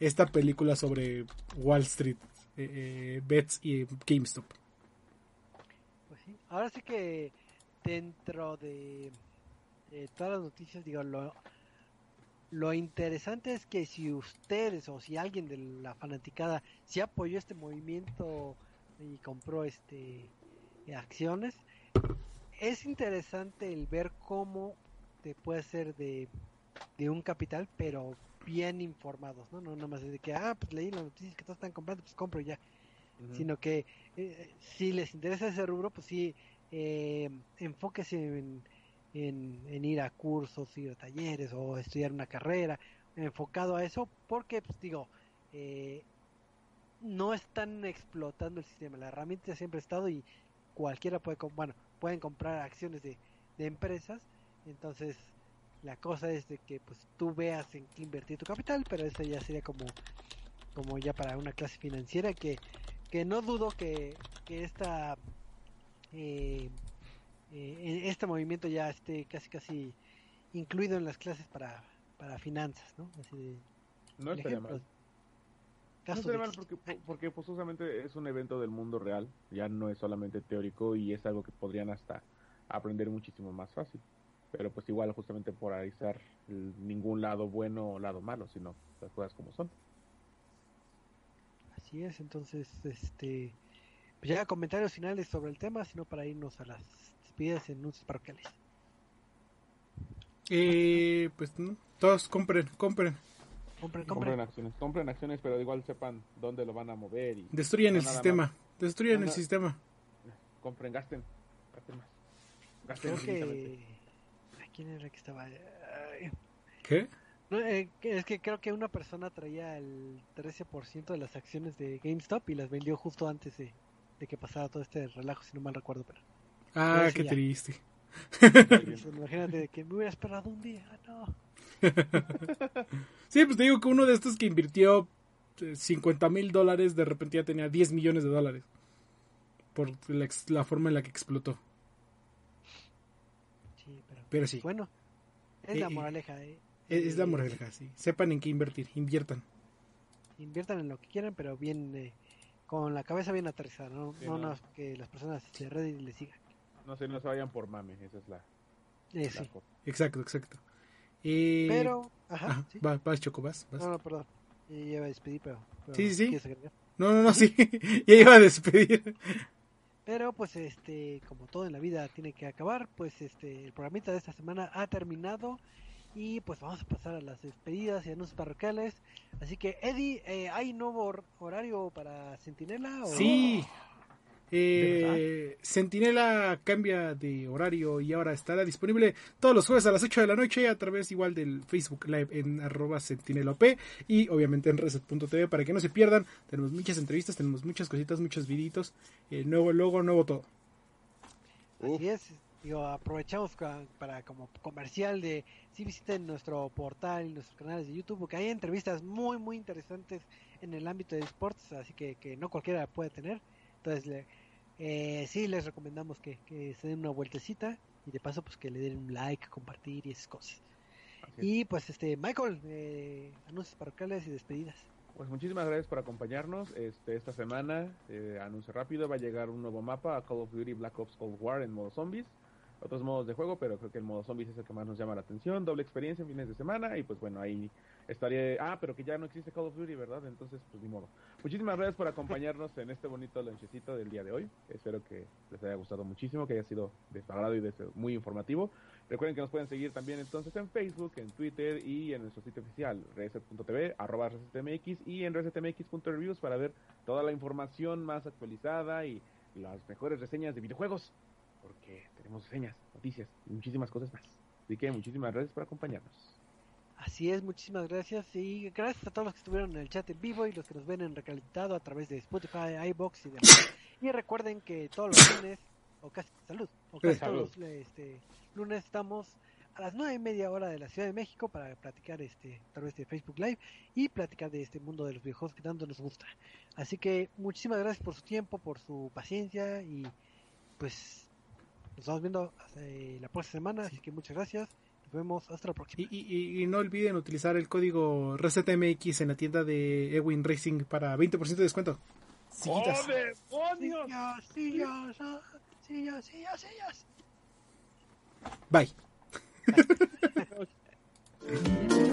esta película sobre Wall Street, eh, Bets y GameStop. Pues sí. Ahora sí que dentro de todas las noticias, digo, lo, lo interesante es que si ustedes o si alguien de la fanaticada se apoyó este movimiento y compró este eh, acciones, es interesante el ver cómo te puede ser de, de un capital, pero bien informados, ¿no? No nada más de que, ah, pues leí las noticias que todos están comprando, pues compro ya. Sino que eh, si les interesa ese rubro, pues sí, eh, enfóquese en, en, en ir a cursos, ir a talleres o estudiar una carrera enfocado a eso, porque, pues digo, eh, no están explotando el sistema. La herramienta siempre ha estado y cualquiera puede, bueno, pueden comprar acciones de, de empresas. Entonces, la cosa es de que pues tú veas en qué invertir tu capital, pero eso ya sería como, como ya para una clase financiera que, que no dudo que, que esta eh, eh, este movimiento ya esté casi casi incluido en las clases para, para finanzas, ¿no? Así de, No estaría mal. No estaría mal porque, por- porque pues justamente es un evento del mundo real, ya no es solamente teórico y es algo que podrían hasta aprender muchísimo más fácil. Pero pues igual justamente polarizar el- ningún lado bueno o lado malo, sino las cosas como son. Así es, entonces, este, pues ya comentarios finales sobre el tema, sino para irnos a las despedidas en anuncios parroquiales. Eh, pues no, todos compren, compren, Compren, Compren compren. acciones, compren acciones, pero igual sepan dónde lo van a mover y destruyan No el sistema, destruyan No, el sistema. compren, gasten, gasten más. Gasten Creo que... ¿A quién era que estaba? Ay, ¿Qué? no, eh, que- es que creo que una persona traía el 13% de las acciones de GameStop y las vendió justo antes de, de que pasara todo este relajo, si no mal recuerdo. Pero Ah, qué ya. triste. Imagínate de que me hubiera esperado un día, no. Sí, pues te digo que uno de estos que invirtió 50 mil dólares, de repente ya tenía 10 millones de dólares. Por la, la forma en la que explotó. Sí, pero Pero sí, bueno, es Eh, la eh, moraleja. eh. es, es la Eh, moraleja, sí. Sepan en qué invertir, inviertan. inviertan en lo que quieran, pero bien eh, con la cabeza bien aterrizada, no, Sí, no, no. no, que las personas de Reddit les sigan. No sé, no se vayan por mame, esa es la, Eh, la sí. cosa. Exacto, exacto. Eh, Pero, ajá, ajá, sí. vas, vas, Choco, vas, vas. No, no, perdón. Ya iba a despedir, pero. pero Sí, sí. No, no, no, sí. ya iba a despedir. Pero, pues, este, como todo en la vida tiene que acabar, pues, este, el programita de esta semana ha terminado. Y pues vamos a pasar a las despedidas y anuncios parroquiales. Así que, Eddie, eh, ¿hay nuevo hor- horario para Centinela? O... Sí. Eh, Sentinela cambia de horario y ahora estará disponible todos los jueves a las 8 de la noche a través igual del Facebook Live en arroba sentinelop y obviamente en reset.tv para que no se pierdan. Tenemos muchas entrevistas, tenemos muchas cositas, muchos viditos, eh, nuevo logo, nuevo todo. Así es, digo, aprovechamos para como comercial de si visiten nuestro portal y nuestros canales de YouTube, porque hay entrevistas muy, muy interesantes en el ámbito de sports, así que, que no cualquiera puede tener. Entonces, le, eh, sí les recomendamos que, que se den una vueltecita y de paso, pues que le den un like, compartir y esas cosas. Y pues, este, Michael, eh, anuncios parroquiales y despedidas. Pues muchísimas gracias por acompañarnos. Este, esta semana, eh, anuncio rápido, va a llegar un nuevo mapa a Call of Duty Black Ops Cold War en modo zombies. Otros modos de juego, pero creo que el modo zombies es el que más nos llama la atención. Doble experiencia en fines de semana y pues bueno, ahí estaré... Ah, pero que ya no existe Call of Duty, ¿verdad? Entonces, pues ni modo. Muchísimas gracias por acompañarnos en este bonito lonchecito del día de hoy. Espero que les haya gustado muchísimo, que haya sido de y muy informativo. Recuerden que nos pueden seguir también entonces en Facebook, en Twitter y en nuestro sitio oficial, reset.tv, arroba resetmx y en resetmx.reviews para ver toda la información más actualizada y las mejores reseñas de videojuegos, porque tenemos reseñas, noticias y muchísimas cosas más. Así que muchísimas gracias por acompañarnos. Así es, muchísimas gracias y gracias a todos los que estuvieron en el chat en vivo y los que nos ven en recalentado a través de Spotify, iBox y demás. Y recuerden que todos los lunes o casi, salud, o casi Salud. todos los este, lunes estamos a las nueve y media hora de la Ciudad de México para platicar este, a través de Facebook Live y platicar de este mundo de los videojuegos que tanto nos gusta. Así que muchísimas gracias por su tiempo, por su paciencia y pues nos estamos viendo eh, la próxima semana, así que muchas gracias. Nos vemos hasta la próxima. Y, y- y no olviden utilizar el código ResetMX en la tienda de Ewin Racing para 20% de descuento. Sillitas. ¡Oh, demonios! Sillas, sillas, ah, sillas, sillas, sillas. Bye. Sillas.